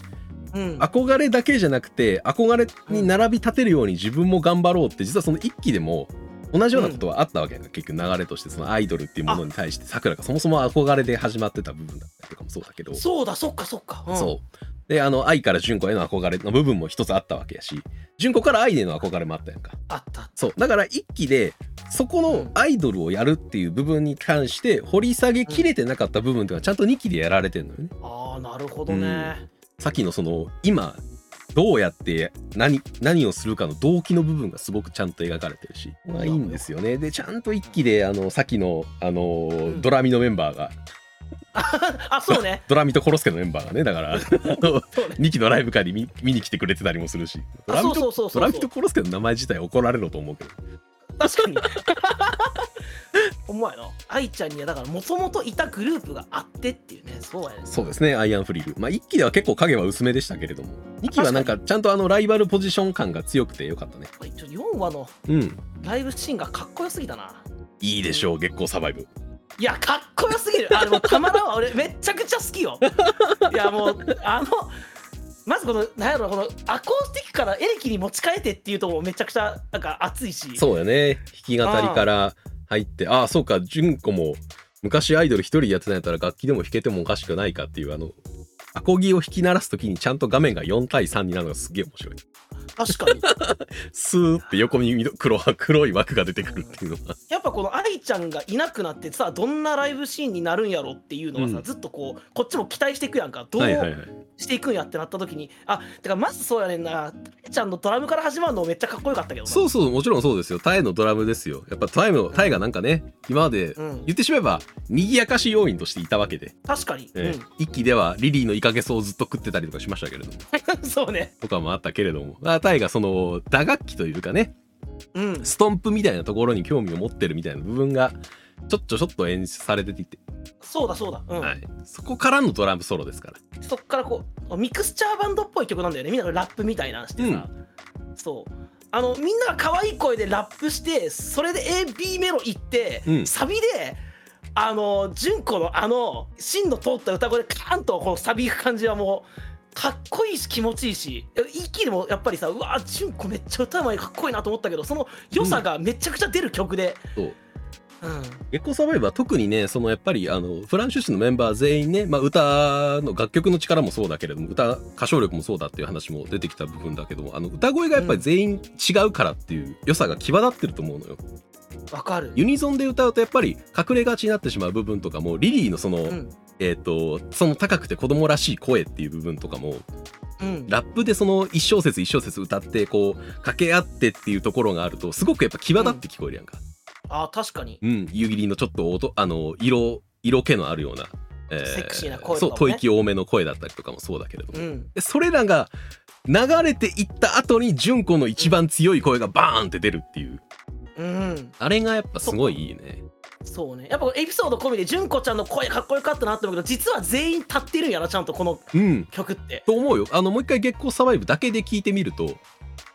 A: うん。
B: 憧れだけじゃなくて憧れに並び立てるように自分も頑張ろうって実はその一期でも同じようなことはあったわけやんか、結局流れとしてそのアイドルっていうものに対してさくらがそもそも憧れで始まってた部分だったりとかもそうだけど。
A: そうだそっかそっか、うん。
B: そう。であの愛から純子への憧れの部分も一つあったわけやし純子から愛への憧れもあったやんか。
A: あった。
B: そう。だから一期でそこのアイドルをやるっていう部分に関して掘り下げきれてなかった部分っていうのはちゃん。と2期でやられてるのよね
A: ああなるほどね、
B: さっきのその今どうやって何何をするかの動機の部分がすごくちゃんと描かれてるし、まあ、いいんですよね。でちゃんと一期であのさっきのあの、
A: ん。
B: ドラミのメンバーが。
A: あそうね。
B: ドラミとコロスケのメンバーがねだから
A: ね。
B: 2期のライブ会に見見に来てくれてたりもするし。ドラミとコロスケの名前自体怒られろと思うけど
A: 確かに。お前の愛ちゃんにはだからもともといたグループがあってっていうね。そうやね。
B: そうですね。アイアンフリル。まあ1期では結構影は薄めでしたけれども。2期はなんかちゃんとあのライバルポジション感が強くてよかったね。
A: ちょ4話の
B: うん。
A: ライブシーンがかっこよすぎたな。い
B: いでしょう。月光サバイブ。
A: いやかっこよすぎる。あでもたまらんわ。俺めっちゃくちゃ好きよ。いやもうあのまずこのなんやろこのアコースティックからエレキに持ち替えてっていうとめちゃくちゃなんか熱いし。
B: そうやね。弾き語りから入ってああそうか純子も昔アイドル一人でやってたんやったら楽器でも弾けてもおかしくないかっていうあのアコギを弾き鳴らす時にちゃんと画面が4対3になるのがすげえ面白い。
A: 確かに。
B: スーって横に黒黒い枠が出てくるっていうのは。
A: やっぱこの愛ちゃんがいなくなってさどんなライブシーンになるんやろっていうのはさ、
B: うん。
A: ずっとこうこっちも期待していくやんか。どう
B: はいはいはい。
A: していくんやってなった時に、あてかまずそうやねんな。愛ちゃんのドラムから始まるのめっちゃかっこよかったけどな。
B: そうそうもちろんそうですよ。タイのドラムですよ。やっぱタイのタイがなんかね今まで
A: うん。
B: 言ってしまえば賑やかし要員としていたわけで、
A: 確かに、
B: ええ。一期ではリリーのイカゲソをずっと食ってたりとかしましたけれども。
A: うん、そうね。
B: とかもあったけれども。あタイがその打楽器というかね
A: うん。
B: ストンプみたいなところに興味を持ってるみたいな部分がちょっとちょっと演出されてて。
A: そうだそうだ、うん。
B: はい、そこからのドラムソロですから。
A: そっからこうミクスチャーバンドっぽい曲なんだよね。みんながラップみたいなのしてさ、そう。あのみんなが可愛い声でラップしてそれで AB メロいって、
B: うん。
A: サビであの純子のあの芯の通った歌声でカーンとこのサビいく感じはもうかっこいいし気持ちいいし一気にもやっぱりさうわ純子めっちゃ歌うまいかっこいいなと思ったけどその良さがめちゃくちゃ出る曲で、
B: そう。
A: うん。
B: 月光サバイバーは特にねそのやっぱりあのフランシュシュのメンバー全員ね、まあ、歌の楽曲の力もそうだけれども歌歌唱力もそうだっていう話も出てきた部分だけどもあの歌声がやっぱり全員違うからっていう良さが際立ってると思うのよ。
A: わかる。
B: ユニゾンで歌うとやっぱり隠れがちになってしまう部分とかもリリーのその、
A: うん。
B: えっ、とその高くて子供らしい声っていう部分とかも
A: うん。
B: ラップでその一小節一小節歌ってこう掛け合ってっていうところがあるとすごくやっぱ際立って聞こえるやんか。
A: あ確かに。
B: うん、湯切りのちょっと音あの色色気のあるような、え
A: セクシーな声
B: そう吐息多めの声だったりとかもそうだけれども、
A: うん。
B: でそれらが流れていった後に純子の一番強い声がバーンって出るっていう
A: うん。
B: あれがやっぱすごいいいね。
A: そうね。やっぱエピソード込みで純子ちゃんの声かっこよかったなって思うけど実は全員立ってるんやなちゃんとこの
B: うん。
A: 曲って。
B: と思うよ。あのもう一回月光サバイブだけで聞いてみると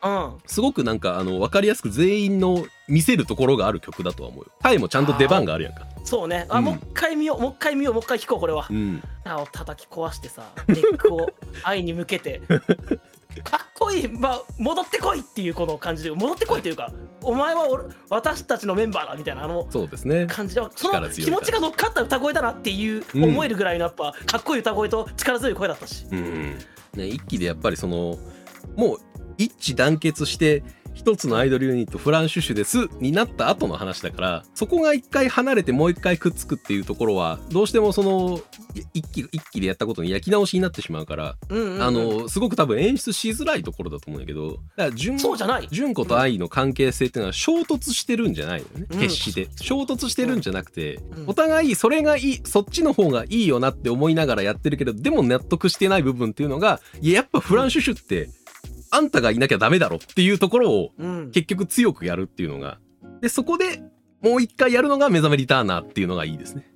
A: うん。
B: すごくなんかあの分かりやすく全員の見せるところがある曲だとは思うよ。タイもちゃんと出番があるやんか。
A: そうね。あ、
B: うん。
A: もう一回見ようもう一回見ようもう一回聴こうこれは。
B: うん。
A: 歯を叩き壊してさネックを愛に向けて かっこいい、まあ、戻ってこいっていうこの感じで戻ってこいというかお前は俺私たちのメンバーだみたいなあの
B: そうですね。
A: 感じでその気持ちが乗っかった歌声だなっていう
B: うん
A: 思えるぐらいのやっぱかっこいい歌声と力強い声だったし、
B: うん。ね、一気でやっぱりそのもう一致団結して一つのアイドルユニットフランシュシュですになった後の話だからそこが一回離れてもう一回くっつくっていうところはどうしてもそのい一期一期でやったことに焼き直しになってしまうから、
A: うんうんうん。
B: あのすごく多分演出しづらいところだと思うんだけどだから純
A: そうじゃない。
B: 純子と愛の関係性っていうのは衝突してるんじゃないのよね、
A: うん。
B: 決して。衝突してるんじゃなくて、
A: うん。
B: お互いそれがいいそっちの方がいいよなって思いながらやってるけどでも納得してない部分っていうのがいややっぱフランシュシュって、あんたがいなきゃダメだろっていうところを
A: うん。
B: 結局強くやるっていうのが。でそこでもう一回やるのが目覚めリターナーっていうのがいいですね。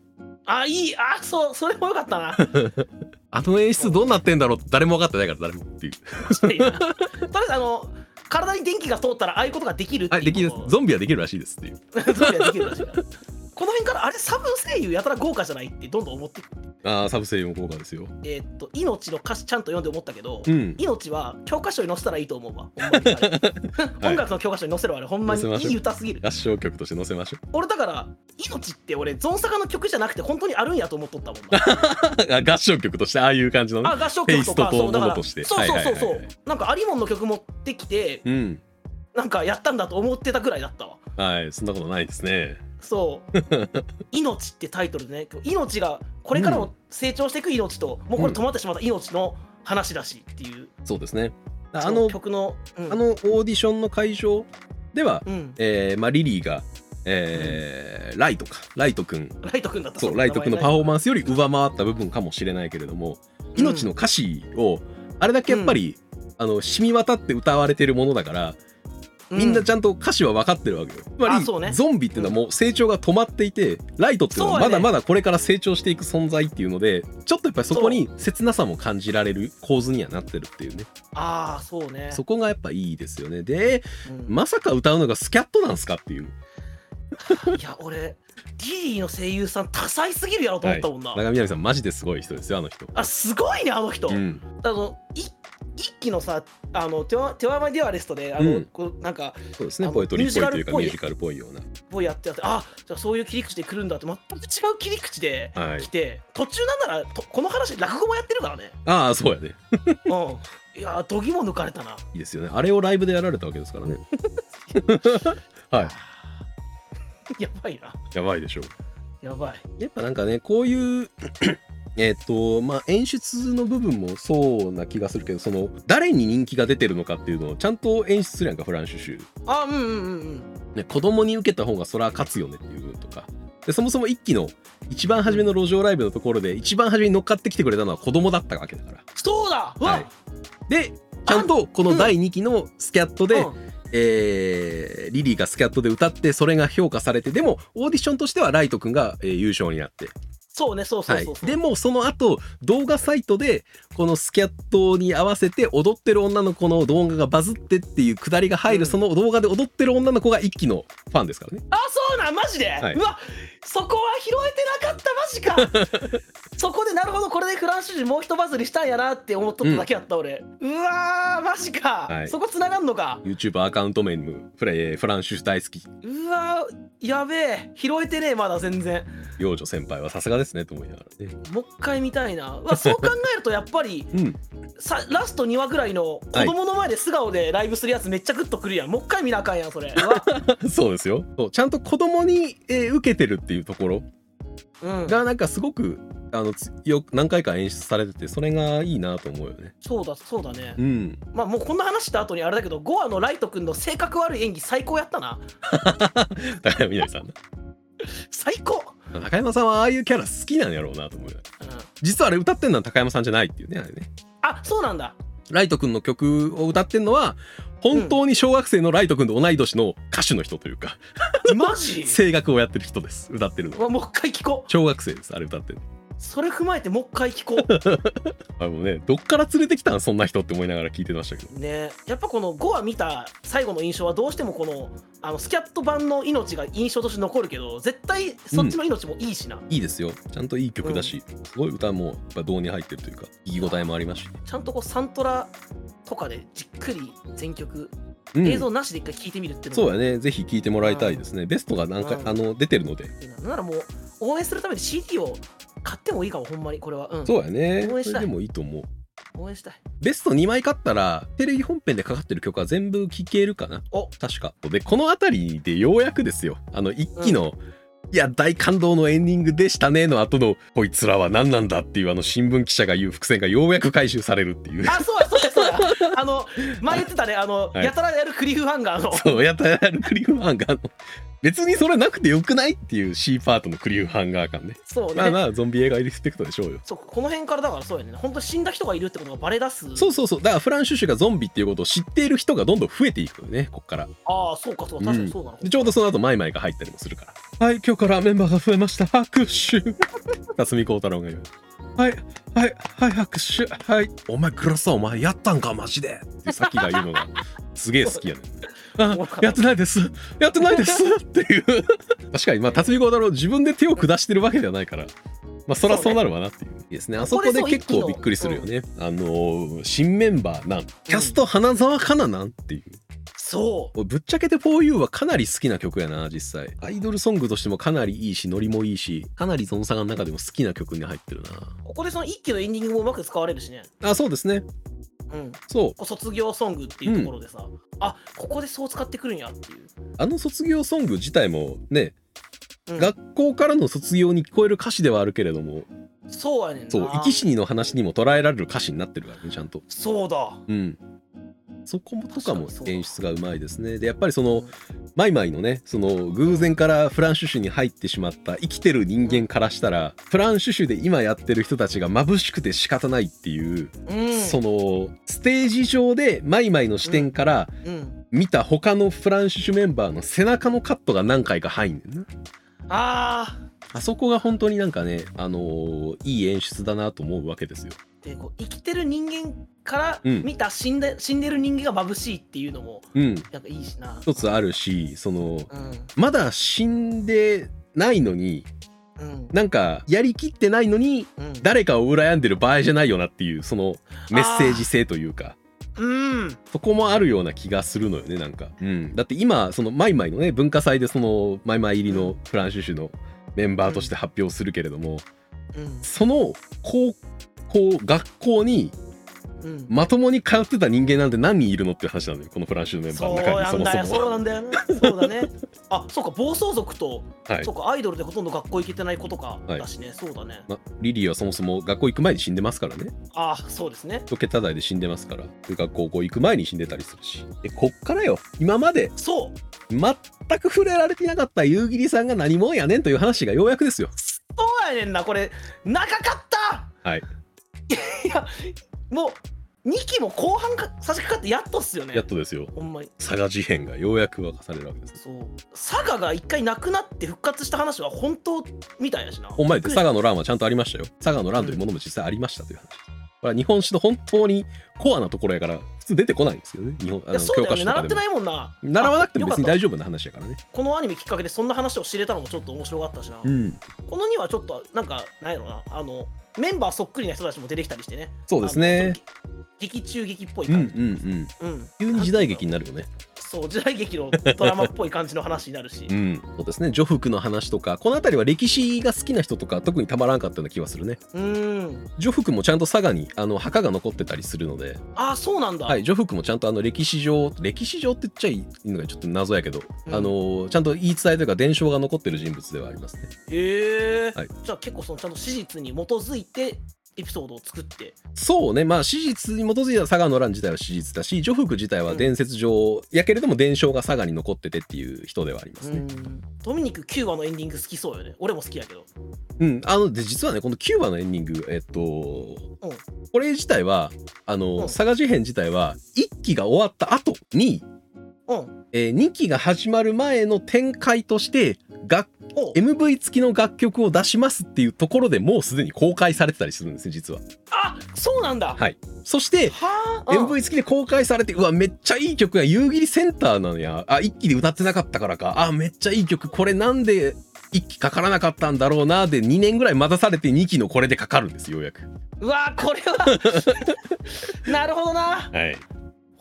A: あいい。あそうそれもよかったな。
B: あの演出どうなってんだろうって誰も分かってないから誰もっていう。
A: とりあえずあの体に電気が通ったらああいうことができるっていう
B: はいできる。
A: こ
B: ゾンビはできるらしいですっていう。
A: と ゾンビはできるらしい。からこの辺からあれサブ声優やたら豪華じゃないってどんどん思って
B: ああサブ声優も効果ですよ。
A: えーっと命の歌詞ちゃんと読んで思ったけど、
B: うん。
A: 命は教科書に載せたらいいと思うわ。音楽の教科書に載せるわあれ。ほんまに。いい歌すぎる。
B: 合唱曲として載せましょ
A: 俺だから命って俺ゾンサカの曲じゃなくて本当にあるんやと思っとったもんな。
B: う あ合唱曲としてああいう感じのね。
A: あ合唱曲とか
B: テイストと
A: そうだから
B: ものとして。
A: そうそうそうそう、
B: はいはいはい
A: なんかアリモンの曲持ってきて
B: うん
A: なんかやったんだと思ってたぐらいだったわ。
B: はいそんなことないですね
A: そう「命」ってタイトルでね。命がこれからも成長していく命と、もうこれ止まってしまった命の話だしっていう。
B: そうですね。あ
A: そ
B: の
A: 曲の、うん、
B: あのオーディションの会場では、
A: うん、
B: えーまあ、リリーが、えーライトか。ライトくん。
A: ライト君だった。
B: そうライトくんのパフォーマン
A: ス
B: スより上回った部分かもしれないけれども命の歌詞をあれだけやっぱり、あの染み渡って歌われてるものだからみんなちゃんと歌詞は分かってるわけよ。つまり、ゾンビっていうのはもう成長が止まっていて、ライトっていうのはまだまだこれから成長していく存在っていうのでちょっとやっぱりそこに切なさも感じられる構図にはなってるっていうね。
A: ああそうね。
B: そこがやっぱいいですよね。で
A: うん。
B: まさか歌うのがスキャットなんすかっていう。
A: いや俺リリーの声優さん多彩すぎるやろと思ったもんな、
B: 長南さんマジですごい人ですよあの人。
A: あすごいねあの人、
B: うん。
A: あのい一期のさあのテワマデュアレストであの、
B: うん。
A: こうなんか
B: そうですねポエトリーっぽいというかミュー
A: ジ
B: ジカルっぽいような。
A: ぼやってやってあじゃあそういう切り口で来るんだって全く違う切り口で
B: はい。
A: 来て、途中なんならとこの話落語もやってるからね。
B: ああそうやね。
A: うん。いやどぎも抜かれたな。い
B: いですよね。あれをライブでやられたわけですからね。はい。
A: やばいな。
B: やばいでしょう。
A: やばい。
B: やっぱなんかねこういうえっとまあ演出の部分もそうな気がするけどその誰に人気が出てるのかっていうのをちゃんと演出するやんかフランシュ州
A: あうんうんうんうん。
B: ね、子供に受けた方がそれは勝つよねっていう部分とかでそもそも一期の一番初めの路上ライブのところで一番初めに乗っかってきてくれたのは子供だったわけだから。
A: そうだ
B: はい。でちゃんとこの第2期のスキャットで、
A: うん。
B: えーリリーがスキャットで歌ってそれが評価されてでもオーディションとしてはライトくんが、えー優勝になって
A: そうねそうそう
B: はい
A: そう。そう、
B: でもその後動画サイトでこのスキャットに合わせて踊ってる女の子の動画がバズってっていうくだりが入る、
A: うん。
B: その動画で踊ってる女の子が一期のファンですからね。
A: あそうなんマジで、
B: はい。う
A: わそこは拾えてなかったマジかそこでなるほどこれでフランス人もう一バズりしたんやなって思っとっただけやった、俺。うわーマジか、
B: はい。
A: そこ繋がんのか。
B: YouTube アカウント名ムフレフランシュ大好き。
A: うわーやべえ。拾えてねえまだ全然。
B: 幼女先輩はさすがですねと思いながらね。
A: もう一回見たいな。うわ そう考えるとやっぱり
B: うん。
A: さラスト2話ぐらいの子供の前で素顔でライブするやつめっちゃグッとくるやん。もう一回見なあかんやんそれ。うわ。
B: そうですよ。そうちゃんと子供に、えー受けてるっていうところ
A: うん。
B: がなんかすごくあのつよ何回か演出されててそれがいいなと思うよね。
A: そうだそうだね。
B: うん。
A: まあもうこんな話した後にあれだけど5話のライト君の性格悪い演技最高やったな。
B: 高山みなみさんな
A: 最高、
B: 高山さんはああいうキャラ好きなんやろうなと思うよ
A: うん、
B: 実はあれ歌ってんのは高山さんじゃないっていうねあれね。
A: あそうなんだ。
B: ライトくんの曲を歌ってんのは本当に小学生のライトくんと同い年の歌手の人というか、
A: マジ？
B: 声楽をやってる人です。歌ってるの。
A: もう一回聞こう。
B: 小学生ですあれ歌ってる
A: それ踏まえてもう一回聞こう。
B: あもうねどっから連れてきたんそんな人って思いながら聞いてましたけど。
A: ねやっぱこの5話見た最後の印象はどうしてもこのあのスキャット版の命が印象として残るけど絶対そっちの命もいいしな、
B: いいですよ。ちゃんといい曲だし、すごい歌もやっぱ胴に入ってるというか聞き応えもありますし、
A: ちゃんとこうサントラとかでじっくり全曲、
B: うん。
A: 映像なしで一回聞いてみるっていうのも
B: そうやね。ぜひ聞いてもらいたいですね。ベストがなんか
A: うん。
B: あの出てるので。
A: なんならもう応援するために CD を買ってもいいかもほんまにこれは、うん、
B: そうやね。
A: 応援したい。
B: でもいいと思う。
A: 応援したい。
B: ベスト2枚買ったらテレビ本編でかかってる曲は全部聴けるかな。
A: お。
B: 確か。でこの辺りでようやくですよ。あの一期の、いや大感動のエンディングでしたねの後のこいつらは何なんだっていうあの新聞記者が言う伏線がようやく回収されるっていう。
A: あそうやそうやそうやあの前言ってたねあの、
B: はい。
A: やたらやるクリフハンガーの。
B: そうやったらやるクリフハンガーの。別にそれなくてよくないっていう C パートのクリフハンガー感ね。
A: そうね、
B: まあまあゾンビ映画リスペクトでしょうよ。
A: そうこの辺からだからそうやね。本当に死んだ人がいるってことがバレ出す。
B: そうそうそう。だからフランシュシュがゾンビっていうことを知っている人がどんどん増えていくよねこっから。
A: ああそうかそうか。確かにそうだな、
B: でちょうどその後マイマイが入ったりもするから。はい今日からメンバーが増えました。拍手。辰巳孝太郎が言うはいはいはい拍手はい。お前グラスはお前やったんかマジで。ってさっきが言うのが。すげえ好きやねあやってないです。やってないです。っていう。確かにまあ辰巳孝太郎自分で手を下してるわけではないから。まあそりゃそうなるわなっていう。いいですね。あそこで結構びっくりするよね。あのー新メンバーなん。キャスト花澤香菜なんっていう
A: そう。
B: ぶっちゃけて 4U はかなり好きな曲やな実際。アイドルソングとしてもかなりいいしノリもいいしかなりゾンサガの中でも好きな曲に入ってる
A: ここでその一期のエンディングもうまく使われるしね。
B: なあそうですね。
A: うん。
B: そう
A: 卒業ソングっていうところでさ、あここでそう使ってくるんやっていう、
B: あの卒業ソング自体もね、
A: うん。
B: 学校からの卒業に聞こえる歌詞ではあるけれども
A: そうやねんな。
B: そう生き死にの話にも捉えられる歌詞になってるからねちゃんと。
A: そうだ。
B: うんそこもとかも演出がうまいですね。でやっぱりそのマイマイのねその偶然からフランシュシュに入ってしまった生きてる人間からしたらフランシュシュで今やってる人たちが眩しくて仕方ないっていう、
A: うん。
B: そのステージ上でマイマイの視点から
A: うん。
B: 見た他のフランシュシュメンバーの背中のカットが何回か入んねんな
A: あ
B: あそこが本当になんかねあのーいい演出だなと思うわけですよ。
A: ーでこう生きてる人間から
B: うん。
A: 見た死んで死んでる人間が眩しいっていうのも
B: うん。
A: なんかいいしな。
B: 一つあるしその
A: うん。
B: まだ死んでないのに
A: うん。
B: なんかやりきってないのに
A: うん。
B: 誰かを羨んでる場合じゃないよなっていうそのメッセージ性というか。
A: うん。
B: そこもあるような気がするのよねなんか、うん、だって今そのマイマイのね文化祭でそのマイマイ入りのフランシュシュのメンバーとして発表するけれども、
A: うん。
B: その高校学校に
A: うん
B: まともに通ってた人間なんて何人いるのっていう話なのよこのフランシュのメンバーの中にそも
A: なんだよ
B: そも。
A: そうなんだよ。ねそうだね。あそうか暴走族と、
B: はい。
A: そうかアイドルでほとんど学校行けてない子とか
B: はい。
A: だしね、そうだね。
B: まリリーはそもそも学校行く前に死んでますからね。
A: あそうですね。
B: 一桁台で死んでますから。で学校行く前に死んでたりするし。でこっからよ。今まで
A: そう。
B: 全く触れられていなかった夕霧さんが何者やねんという話がようやくですよ。
A: そうやねんなこれ。長かった。
B: はい。
A: いやもう2期も後半か差し掛かってやっとっすよね。
B: やっとですよ。
A: ほんまに。
B: 佐賀事変がようやく明かされるわけです。
A: そう。佐賀が一回なくなって復活した話は本当みたいやしな。
B: ほんまやで佐賀の乱はちゃんとありましたよ。佐賀の乱というものも実際ありましたという話。これは日本史の本当にコアなところやから普通出てこないんですよね。日本あ
A: いやそうだよね。習ってないもんな。
B: 習わなくても別に大丈夫な話やからね。
A: たこのアニメきっかけでそんな話を知れたのもちょっと面白かったしな、
B: うん。
A: この2はちょっとなんかなんやろな。あのメンバーそっくりな人たちも出てきたりしてね。
B: そうですね。
A: 劇中劇っぽい
B: うんうん
A: 感じ、
B: うん。
A: うん。
B: 急に時代劇になるよね
A: そう時代劇のドラマっぽい感じの話になるし、
B: うん。そうですね。女服の話とか。この辺りは歴史が好きな人とか特にたまらんかったような気はするね。
A: うん。
B: 女服もちゃんと佐賀にあの墓が残ってたりするので。
A: ああそうなんだ、
B: はい、女服もちゃんとあの歴史上歴史上って言っちゃいいのがちょっと謎やけど、
A: うん。
B: あのちゃんと言い伝えというか伝承が残ってる人物ではありますね。
A: へえ、
B: はい。
A: じゃあ結構そのちゃんと史実に基づいてエピソードを作って。
B: そうね。まあ史実に基づいた佐賀の乱自体は史実だし女服自体は伝説上、やけれども伝承が佐賀に残っててっていう人ではありますね。
A: うん。ドミニク9話のエンディング好きそうよね。俺も好きやけど。
B: うん、あので実はねこの9話のエンディングえっと、これ自体はあの、
A: うん。
B: 佐賀事変自体は1期が終わった後に、
A: うん。
B: え2期が始まる前の展開として楽
A: お
B: MV 付きの楽曲を出しますっていうところでもうすでに公開されてたりするんですね実は。
A: あそうなんだ。
B: はい。そして
A: はあ、うん
B: MV 付きで公開されてうわめっちゃいい曲が夕霧センターなのや。あ一期で歌ってなかったからか。あめっちゃいい曲。これなんで一期かからなかったんだろうなで2年ぐらい待たされて2期のこれでかかるんですようやく。
A: うわこれは。なるほどな。
B: はい、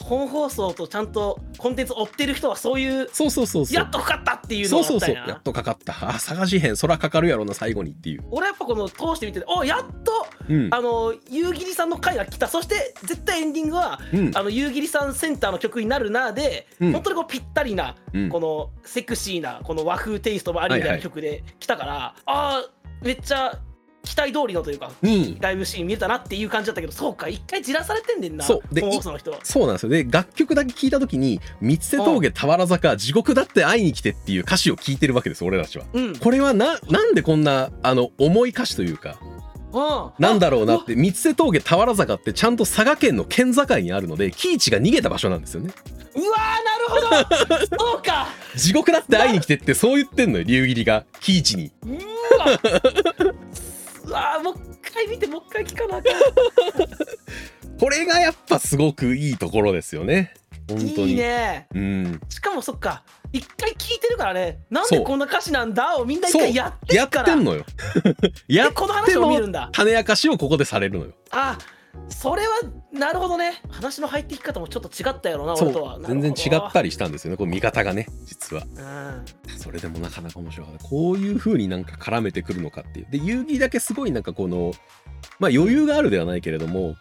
A: 本放送とちゃんとコンテンツ追ってる人はそういう
B: そうそうそうそう。
A: やっとかかったっていうの
B: そう
A: があったんや。な
B: そうそうやっとかかった。あ佐賀事変そらかかるやろな最後にっていう。
A: 俺やっぱこの通してみておやっと
B: うん。
A: あの夕霧さんの回が来た。そして絶対エンディングは
B: うん。
A: あの夕霧さんセンターの曲になるなで、
B: うん。
A: 本当にこうぴったりな、
B: うん。
A: このセクシーなこの和風テイストもありみたい
B: はいは
A: ない。曲で来たから、あーめっちゃ期待通りのというか
B: うん。
A: ライブシーン見れたなっていう感じだったけどそうか一回じらされてんねんな
B: そう。で
A: 本放送の人は。
B: そうなんですよ。で楽曲だけ聞いた時に「三瀬峠俵坂地獄だって会いに来て」っていう歌詞を聞いてるわけです俺たちは。
A: うん。
B: これはななんでこんなあの重い歌詞というか
A: うん
B: なんだろうなって三瀬峠俵坂ってちゃんと佐賀県の県境にあるので喜一が逃げた場所なんですよね。
A: うわーなるほど。そうか。
B: 地獄だって会いに来てってそう言ってんのよ龍霧が。喜一に。
A: うわうわーもう一回見てもう一回聞かなあか
B: これがやっぱすごくいいところですよね。本当に。
A: んいいね
B: うん。
A: しかもそっか一回聞いてるからねなんでこんな歌詞なんだをみんな一回やって
B: や
A: っから
B: ってんのよ。やっ
A: でこの話を見るんだ
B: 種明かしをここでされるのよ。
A: あそれはなるほどね。話の入っていき方もちょっと違ったやろな
B: そ
A: 俺とは。
B: う全然違ったりしたんですよねこの見方がね実は。
A: うん。
B: それでもなかなか面白かった。こういう風になんか絡めてくるのかっていう。で遊戯だけすごいなんかこのまあ余裕があるではないけれども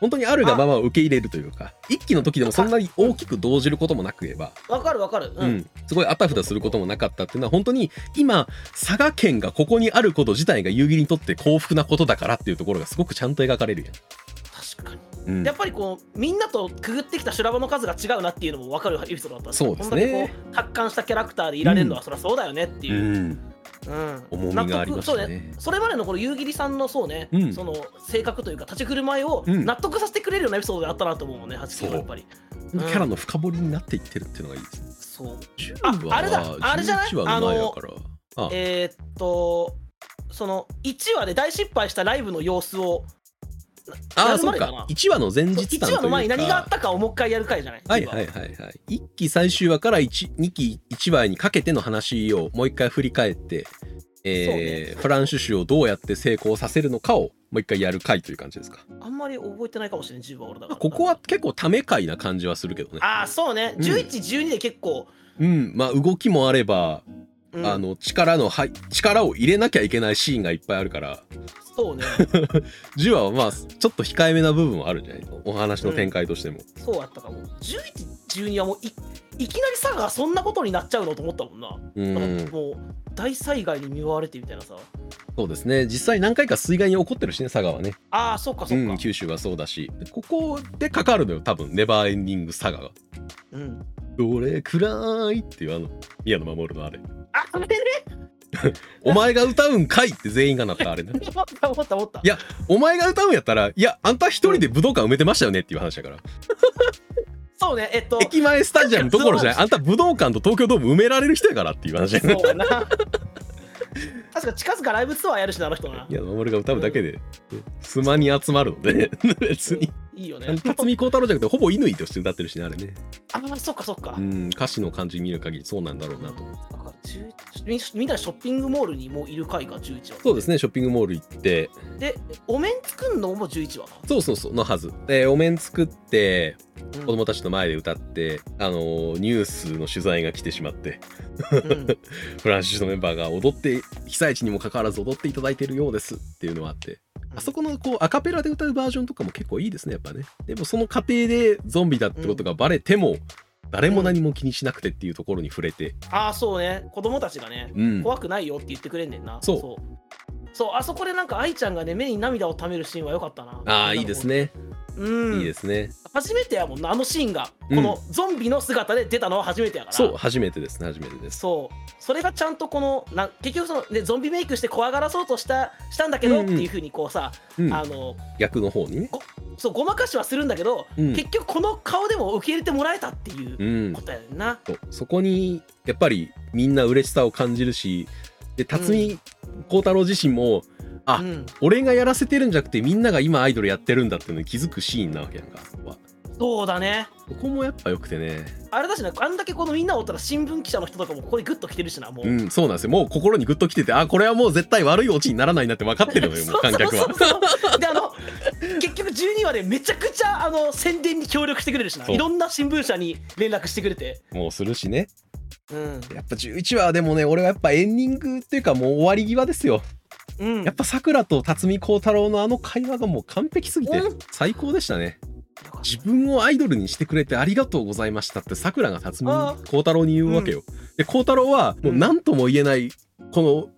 B: 本当にあるがままを受け入れるというか一期の時でもそんなに大きく動じることもなく言えば、
A: わかるわかる。
B: う
A: うん。ん。
B: すごいあたふたすることもなかったっていうのは本当に今佐賀県がここにあること自体が夕霧にとって幸福なことだからっていうところがすごくちゃんと描かれる
A: 確かに。
B: うん。
A: やっぱりこうみんなとくぐってきた修羅場の数が違うなっていうのも分かるエピソードだったん
B: そうですね。
A: こう達観したキャラクターでいられるのはそりゃそうだよねっていう、
B: うん、
A: うん。
B: 重みがありましたね。
A: ね。それまでのこの夕霧さんのそうね、
B: うん。
A: その性格というか立ち振る舞いを
B: うん。
A: 納得させてくれるようなエピソードであったなと思うもんね八木はやっぱり。
B: キャラの深掘りになっていってるっていうのがいいですね。
A: そう。
B: 10話
A: ああれだ。
B: は
A: あれじゃない
B: ？11話の
A: えー、っとその1話で大失敗したライブの様子を
B: あー、
A: やる
B: そっか
A: までかな。
B: 1話の前日談という
A: 1
B: か。
A: 話の前に何があったかをもう一回やる回じゃない？
B: はいはいはいはい。1期最終話から 1, 2期1話にかけての話をもう一回振り返って、えー
A: ね
B: フランシュ種をどうやって成功させるのかをもう一回やる回という感じですか？
A: あんまり覚えてないかもしれない10話俺だから
B: ここは結構ため回な感じはするけどね。
A: ああそうね
B: うん
A: 1112で結構、
B: うん、まあ動きもあれば、
A: うん。
B: あの力のはい力を入れなきゃいけないシーンがいっぱいあるから、
A: そうね。
B: 10話はまあちょっと控えめな部分はあるんじゃないお話の展開としても。
A: そうやったかも。1112はもういいきなり佐賀がそんなことになっちゃうのと思ったもんな、
B: うん。
A: もう大災害に見舞われてみたいなさ。
B: そうですね。実際何回か水害に起こってるしね佐賀はね、
A: ああそっかそっか、
B: うん、九州はそうだし。でここでかかるのよ多分。ネバーエンディング佐賀が。
A: うん「
B: どれくらい」っていうあの宮野真守のあれ
A: ああれね「
B: お前が歌うんかい」って全員がなったあれね。
A: 思った思った思った。
B: いやお前が歌うんやったらいやあんた一人で武道館埋めてましたよねっていう話だから。
A: そうねえっと。
B: 駅前スタジアムどころじゃない。あんた武道館と東京ドーム埋められる人やからっていう話
A: そうやな。確か近々ライブツアーやるしなあの人な。
B: 宮野真守が歌うだけで。スマに集まるので別に
A: いいよね。
B: 辰巳孝太郎じゃなくてほぼ乾として歌ってるしねあれね。
A: ああそっかそっか、
B: うん歌詞の感じ見る限りそうなんだろうなと
A: だから10みみんなでショッピングモールにもういる回が11話
B: そうですねショッピングモール行って。
A: でお面作るのも11話か
B: そうそうそうのはず。でお面作って
A: うん。
B: 子供たちの前で歌って、あのーニュースの取材が来てしまって。
A: うん。
B: フランシスのメンバーが踊って被災地にもかかわらず踊っていただいてるようですっていうのはあってあそこのこうアカペラで歌うバージョンとかも結構いいですねやっぱね。でもその過程でゾンビだってことがバレても、誰も何も気にしなくてっていうところに触れて、
A: ああそうね。子供たちがね
B: うん、
A: 怖くないよって言ってくれんねんな。
B: そう。
A: そう。そう。あそこでなんか愛ちゃんがね目に涙をためるシーンは良かったな。
B: ああいいですね、
A: うん。
B: いいですね。
A: 初めてやもんなあのシーンが。
B: うん。
A: このゾンビの姿で出たのは初めてやから、
B: そう初めてですね初めてです。
A: そうそれがちゃんとこのな結局その、ね、ゾンビメイクして怖がらそうとしたしたんだけど
B: うんうん。
A: っていうふうにこうさ、
B: うん。
A: あの
B: 逆の方にね。
A: そうごまかしはするんだけど、
B: うん。
A: 結局この顔でも受け入れてもらえたっていう
B: うん。
A: ことやな、
B: そう。そこにやっぱりみんな嬉しさを感じるしで辰巳孝太郎自身も、あ
A: うん、
B: 俺がやらせてるんじゃなくてみんなが今アイドルやってるんだっていうのに気づくシーンなわけやんか。そこは
A: そうだね。
B: ここもやっぱ良くてね。
A: あれだしなあんだけこのみんなおったら新聞記者の人とかもここにグッと来てるしなもう、
B: うんそうなんですよ。もう心にグッときててあこれはもう絶対悪いオチにならないなって分かってるのよ もう観客は
A: そうそう。そうそう であの結局12話でめちゃくちゃあの宣伝に協力してくれるしな。
B: そう。
A: いろんな新聞社に連絡してくれて。
B: もうするしね。
A: うん。
B: やっぱ11話でもね俺はやっぱエンディングっていうかもう終わり際ですよ。
A: うん。
B: やっぱさくらと辰巳孝太郎のあの会話がもう完璧すぎて
A: うん
B: 最高でしたね自分をアイドルにしてくれてありがとうございましたってさくらが辰巳
A: あ
B: 孝太郎に言うわけよ。で孝太郎はもう何とも言えないこの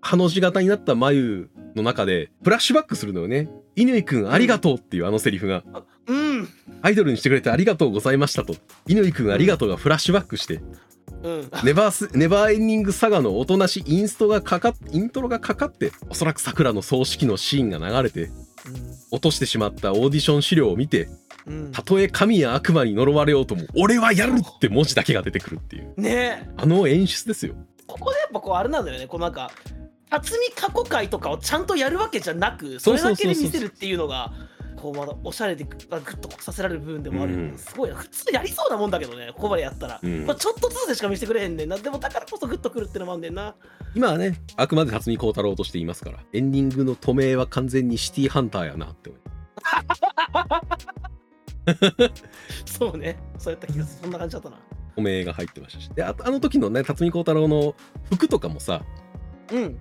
B: ハの字型になった眉の中でフラッシュバックするのよね。乾くんありがとうっていうあのセリフが。
A: たうん。
B: アイドルにしてくれてありがとうございましたと。乾くんありがとうがフラッシュバックして。
A: うん
B: ネバースネバーエンディングサガのおとなしインストがかかっイントロがかかっておそらくさくらの葬式のシーンが流れて落としてしまったオーディション資料を見て
A: うん。
B: たとえ神や悪魔に呪われようとも俺はやるって文字だけが出てくるっていう。
A: ね。え
B: あの演出ですよ。
A: ここでやっぱこうあれなんだよね。こうなんか辰巳過去回とかをちゃんとやるわけじゃなくそれだけで見せるっていうのがこうまだおしゃれでグッとさせられる部分でもある、
B: うん。
A: すごいな普通やりそうなもんだけどねここまでやったら、
B: うん。
A: これちょっとずつでしか見せてくれへんねんな。でもだからこそグッとくるってのもあんねんな。
B: 今はねあくまで辰巳孝太郎としていますからエンディングの止めは完全にシティハンターやなって思い
A: そうね。そうやった気がする。そんな感じだったな。
B: 止めが入ってましたし。であとあの時のね辰巳孝太郎の服とかもさ
A: うん。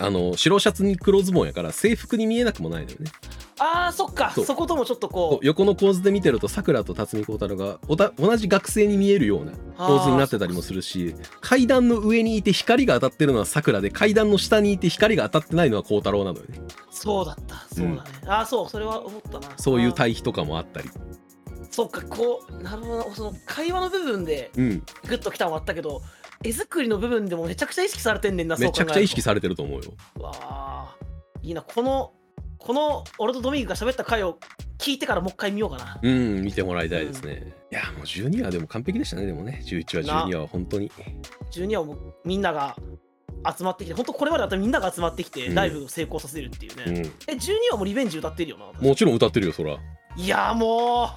B: あの白シャツに黒ズボンやから制服に見えなくもないのよね
A: あーそっか。
B: そ
A: そうこともちょっとこう。
B: 横の構図で見てるとさくらと辰巳孝太郎がおた同じ学生に見えるような構図になってたりもするし階段の上にいて光が当たってるのはさくらで階段の下にいて光が当たってないのは孝太郎なのよね。
A: そうだった。そうだね、ああそう。それは思ったな。
B: そういう対比とかもあったり。
A: そっかこうなるほど。なその会話の部分で
B: うん。
A: グッときたのもあったけど絵作りの部分でもめちゃくちゃ意識されてんねんな
B: めちゃくちゃ意識
A: さ
B: されてると思うよ。
A: わあいいな。このこの俺とドミニクが喋った回を聞いてからもう一回見ようかな。
B: うん見てもらいたいですね、いやもう12話でも完璧でしたねでもね。11話12話は本当に。
A: 12話もみんなが集まってきて本当これまでだったらみんなが集まってきて
B: うん。
A: ライブを成功させるっていうね、
B: うん。
A: え12話もリベンジ歌ってるよな
B: もちろん歌ってるよそら。
A: いやも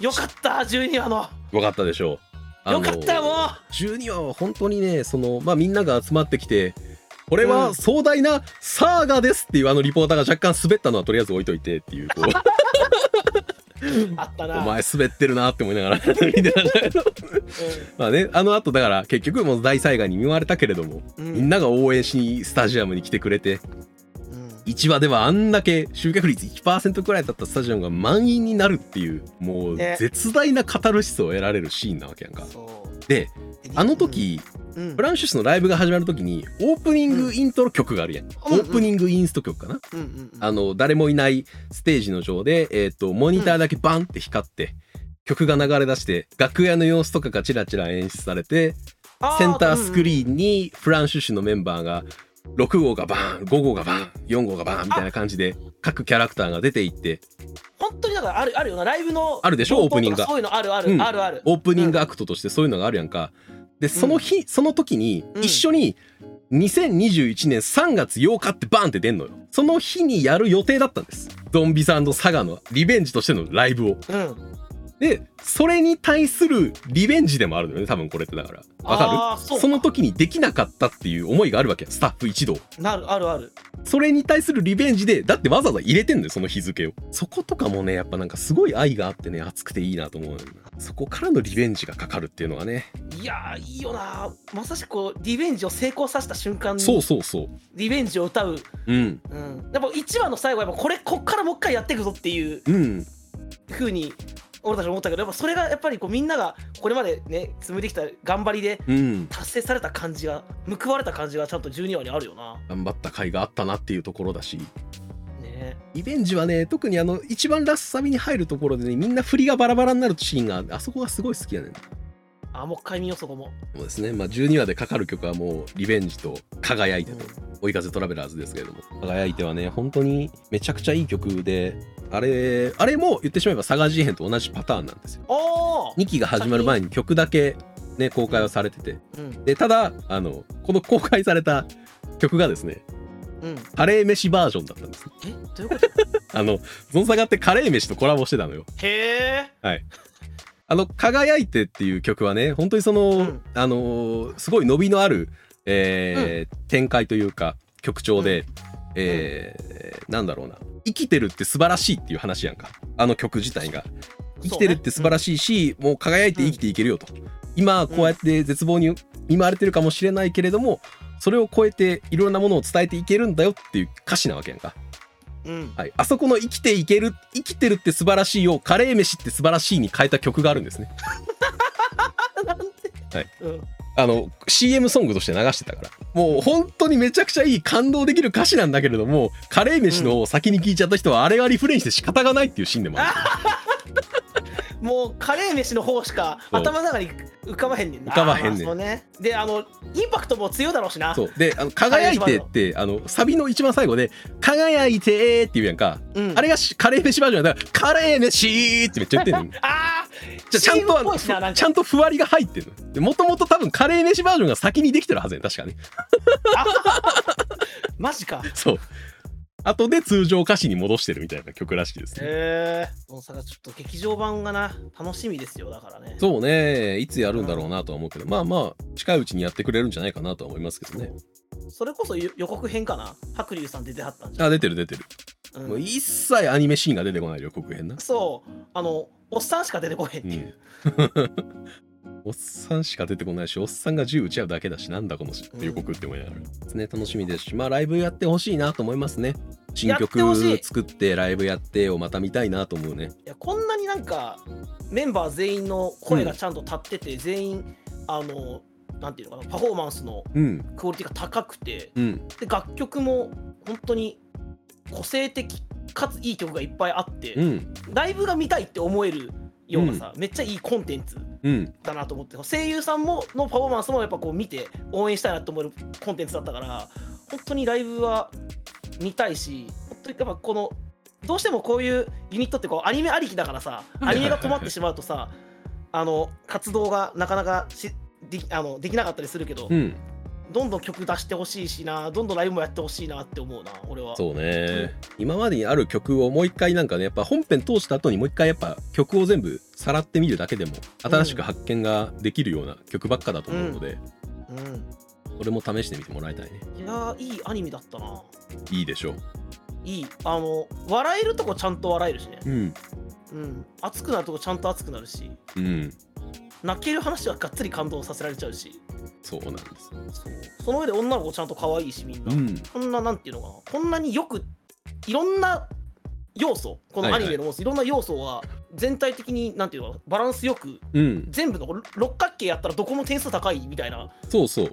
A: うよかった12話の。
B: 分かったでしょう。
A: よかったよもう。
B: 12話は本当にねそのまあみんなが集まってきてこれは壮大なサーガですっていうあのリポーターが若干滑ったのはとりあえず置いといてっていうこう。
A: あったな。
B: お前滑ってるなって思いながら見てたん。だけどまあねあの後だから結局もう大災害に見舞われたけれども、
A: うん。
B: みんなが応援しにスタジアムに来てくれて
A: うん。
B: 1話ではあんだけ集客率1%くらいだったスタジアムが満員になるっていうもう
A: ね。
B: 絶大なカタルシスを得られるシーンなわけやんか。
A: そう。
B: であの時、
A: うん、うん。
B: フランシスのライブが始まる時にオープニングイントロ曲があるやん、
A: うん
B: オープニングインスト曲かな、
A: うんうんうん。
B: あの誰もいないステージの上で、えー、とモニターだけバンって光って、曲が流れ出して楽屋の様子とかがチラチラ演出されて
A: あ
B: センタースクリーンにフランシュシュのメンバーが6号がバーン5号がバーン4号がバーンみたいな感じで各キャラクターが出ていって。
A: 本当にだからあるあるよなライブの
B: あるでしょ？オープニングが。
A: そういうのあるある、
B: うん。
A: あるある。
B: オープニングアクトとしてそういうのがあるやんか。でその日、その時に
A: うん
B: 一緒に2021年3月8日ってバーンって出んのよ。その日にやる予定だったんです。ゾンビサンドサガのリベンジとしてのライブを。
A: うん
B: でそれに対するリベンジでもあるのよね多分これってだから。わかる？その時にできなかったっていう思いがあるわけスタッフ一同。
A: なるあるある。
B: それに対するリベンジでだってわざわざ入れてんのよその日付を。そことかもねやっぱなんかすごい愛があってね熱くていいなと思うそこからのリベンジがかかるっていうのがね。
A: いやーいいよな。まさしくこうリベンジを成功させた瞬間
B: そう
A: に
B: そうそう。
A: リベンジを歌う、
B: うん。
A: うん、やっぱ1話の最後はやっぱこれこっからもう一回やっていくぞっていう
B: うん。
A: 風に俺たち思ったけどやっぱそれがやっぱりこうみんながこれまでね紡いできた頑張りで
B: うん。
A: 達成された感じが報われた感じがちゃんと12話にあるよな。
B: 頑張った甲斐があったなっていうところだし。
A: ね。
B: リベンジはね特にあの一番ラスサビに入るところでねみんな振りがバラバラになるシーンがあそこがすごい好きやねん
A: あもう一回見ようそこも。
B: そうですね、まあ、12話でかかる曲はもう「リベンジ」と「輝いて」と「追い風トラベラーズ」ですけれども「輝いて」はね本当にめちゃくちゃいい曲であれあれも言ってしまえばサガ G 編と同じパターンなんですよ。
A: おー。
B: 2期が始まる前に曲だけね公開はされてて。
A: うん。
B: でただあのこの公開された曲がですね
A: うん。
B: カレー飯バージョンだったんです。
A: え？どういうこと？
B: あのゾンサガってカレー飯とコラボしてたのよ。
A: へえ
B: はい。あの「輝いて」っていう曲はね本当にその、
A: うん。
B: あのーすごい伸びのある、えー展開というか曲調で、えーなんだろうな。生きてるって素晴らしいっていう話やんか。あの曲自体が。生きてるって素晴らしいし、もう輝いて生きていけるよと、今こうやって絶望に見舞われてるかもしれないけれどもそれを超えていろんなものを伝えていけるんだよっていう歌詞なわけやんか
A: うん。
B: はい、あそこの生きていける生きてるって素晴らしいをカレー飯って素晴らしいに変えた曲があるんですね。
A: なんで
B: はい。
A: うん。
B: あの CM ソングとして流してたから。もう本当にめちゃくちゃいい感動できる歌詞なんだけれどもカレー飯のを先に聞いちゃった人はあれがリフレインして仕方がないっていうシーンでもある。
A: もうカレー飯の方しか頭の中に浮かばへんねんな。
B: 浮かばへんねん。
A: ね。であのインパクトも強いだろうしな。
B: そう。であの輝いてってあのサビの一番最後で輝いてって言うやんか、
A: うん、
B: あれがしカレー飯バージョンだからカレー飯ってめっちゃ言ってんの。
A: あ
B: じゃあちゃんとちゃんとふわりが入ってるの。でもともと多分カレー飯バージョンが先にできてるはずやん確かね
A: マジか。
B: そう後で通常歌詞に戻してるみたいな曲らしいですね。
A: へえもうさちょっと劇場版がな楽しみですよだからね。
B: そうね。いつやるんだろうなとは思うけどまあまあ近いうちにやってくれるんじゃないかなとは思いますけどね。
A: それこそ予予告編かな？白龍さん出てはったんじゃ。ん、
B: あ出てる出てる、
A: うん。
B: もう一切アニメシーンが出てこない予告編な。
A: そう。あのおっさんしか出てこへんっていう、
B: おっさんしか出てこないしおっさんが銃撃ち合うだけだしなんだこの予告って思いながら、ですね楽しみですしまあライブやってほしいなと思いますね。新
A: やってほしい。
B: 曲作ってライブやってをまた見たいなと思うね。
A: いやこんなになんかメンバー全員の声がちゃんと立ってて、全員あのなんていうのかなパフォーマンスの
B: うん。
A: クオリティが高くて
B: うん。
A: で楽曲も本当に個性的かついい曲がいっぱいあって、
B: うん。
A: ライブが見たいって思えるようなさ、めっちゃいいコンテンツ
B: うん。
A: だなと思って声優さんものパフォーマンスもやっぱこう見て応援したいなと思えるコンテンツだったから本当にライブは見たいし本当にやっぱこのどうしてもこういうユニットってこうアニメありきだからさアニメが止まってしまうとさあの活動がなかなかしできあのできなかったりするけど、
B: うん
A: どんどん曲出してほしいしなどんどんライブもやってほしいなって思うな俺は。
B: そうね。今までにある曲をもう一回なんかねやっぱ本編通した後にもう一回やっぱ曲を全部さらってみるだけでも新しく発見ができるような曲ばっかだと思うので、
A: うん。
B: これも試してみてもらいたいね。
A: いやーいいアニメだったな。い
B: いでしょう。
A: いい。あの笑えるとこちゃんと笑えるしね。
B: うん。
A: うん。熱くなるとこちゃんと熱くなるし。
B: うん。
A: 泣ける話はがっつり感動させられちゃうし
B: そうなんです。
A: そうその上で女の子ちゃんと可愛いしみんな、
B: うん。
A: こんななんていうのかな。こんなによくいろんな要素このアニメの持ついろんな要素は全体的になんていうのかな。バランスよく
B: うん。
A: 全部の六角形やったらどこも点数高いみたいな。
B: そうそう。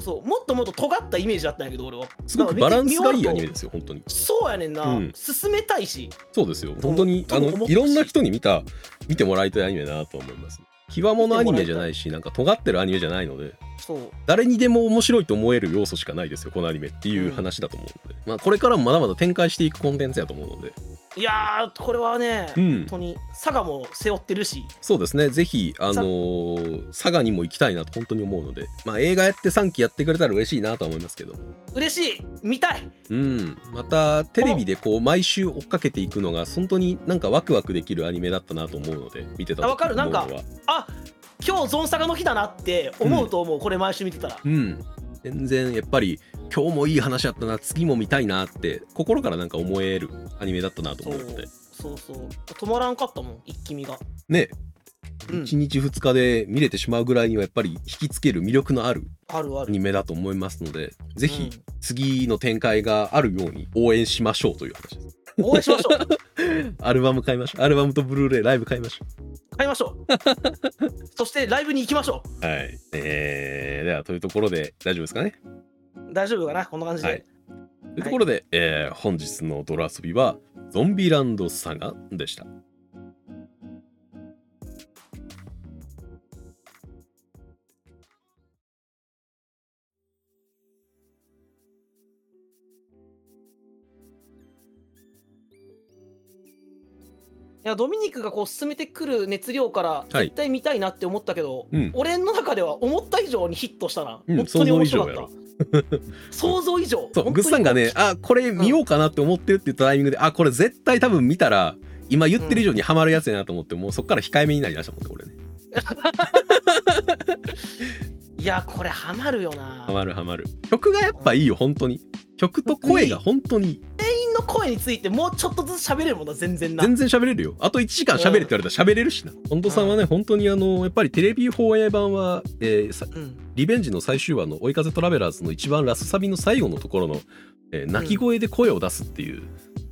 A: そう。もっともっと尖ったイメージだったんやけど俺は。
B: すごくバランスがいいアニメですよ本当に。
A: そうやねんな、
B: うん。
A: 進めたいし。
B: そうですよ。本当にあ
A: と思ったし。
B: のいろんな人に見た見てもらいたいアニメだなと思います極物アニメじゃないしなんか尖ってるアニメじゃないので
A: そう。
B: 誰にでも面白いと思える要素しかないですよこのアニメっていう話だと思うので、まあ、これからもまだまだ展開していくコンテンツやと思うので
A: いやーこれはね、
B: うん。
A: 本当に佐賀も背負ってるし。
B: そうですね。ぜひあのー佐賀にも行きたいなと本当に思うので。まあ映画やって3期やってくれたら嬉しいなとは思いますけど
A: 嬉しい。見たい。
B: うん。またテレビでこう毎週追っかけていくのが本当になんかワクワクできるアニメだったなと思うので見てた
A: わかる。なんかあ今日ゾンサガの日だなって思うと思う、これ毎週見てたら。
B: うん。全然やっぱり今日もいい話だったな次も見たいなって心からなんか思えるアニメだったなと思うので
A: そうそう。止まらんかったもん一気見が。
B: ね。
A: うん。
B: 1日2日で見れてしまうぐらいにはやっぱり引きつける魅力のあるアニメだと思いますのでぜひ
A: うん。
B: 次の展開があるように応援しましょうという話です。
A: 応援しましょう。
B: アルバム買いましょう。アルバムとブルーレイライブ買いましょ
A: 買いましょう。そしてライブに行きましょ
B: う。はい。えー、ではというところで大丈夫ですかね。
A: う大丈夫かな？こんな感じで、
B: はい。とところで、えー本日のドラ遊びはゾンビランドサガでした。
A: いやドミニクがこう進めてくる熱量から
B: はい。
A: 絶対見たいなって思ったけど、
B: うん。
A: 俺の中では思った以上にヒットしたな、
B: うん
A: 本当に面白かった想像以上。
B: そうグッさんがねあこれ見ようかなって思ってるって言ったタイミングで、あこれ絶対多分見たら今言ってる以上にハマるやつやなと思って、もうそっから控えめになりましたもんね俺ね。
A: いやこれハマるよな。
B: ハマるハマる。曲がやっぱいいよ本当に。曲と声が本当にいい
A: の声についてもうちょっとずつ喋れるもんな全然な
B: 全然喋れるよ。あと1時間喋れって言われたら喋れるしな。本当さんはね本当にあのやっぱりテレビ放映版は、えーさ
A: うん。
B: リベンジの最終話の追い風トラベラーズの一番ラスサビの最後のところの、えー泣き声で声を出すっていう、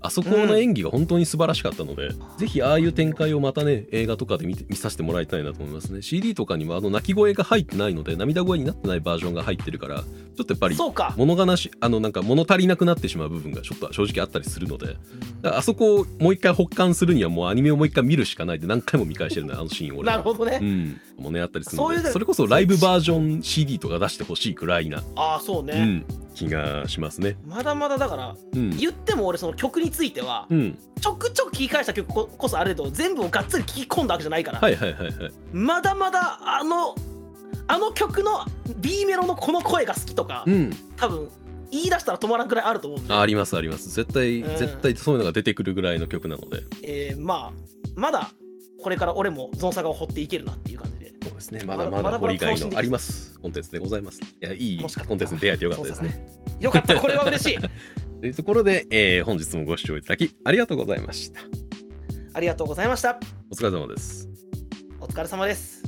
B: あそこの演技が本当に素晴らしかったので、ぜひああいう展開をまたね映画とかで見させてもらいたいなと思いますね。CD とかにもあの泣き声が入ってないので涙声になってないバージョンが入ってるからちょっとやっぱり
A: そうか。
B: 物悲しあのなんか物足りなくなってしまう部分がちょっと正直あったりするので。あそこをもう一回補完するにはもうアニメをもう一回見るしかないで何回も見返してるんだ あのシーンを俺は。
A: なるほどね、
B: うん、もねあったりするの
A: そういうね。
B: でそれこそライブバージョン CD とか出してほしいくらいな、
A: ああそうね、
B: うん、気がしますね。
A: まだまだだから
B: うん、
A: 言っても俺その曲については
B: うん、
A: ちょくちょく聞き返した曲ここそあれど全部をがっつり聞き込んだわけじゃないから、
B: はいはいはいはい。
A: まだまだあのあの曲の B メロのこの声が好きとか、
B: うん、
A: 多分言い出したら止まらんくらいあると思うんで
B: あありますあります。絶対、
A: うん
B: 絶対そういうのが出てくるぐらいの曲なので。
A: えーまあまだこれから俺もゾンサガを掘っていけるなっていう感じで
B: そうですね。まだま
A: まだ
B: だ掘りがいのあります。コンテンツでございます。いや、いいコンテンツに出会えてよかったですね。
A: よかったこれは嬉しい
B: というところで、えー本日もご視聴いただきありがとうございました。
A: ありがとうございました
B: お疲れ様です。
A: お疲れ様です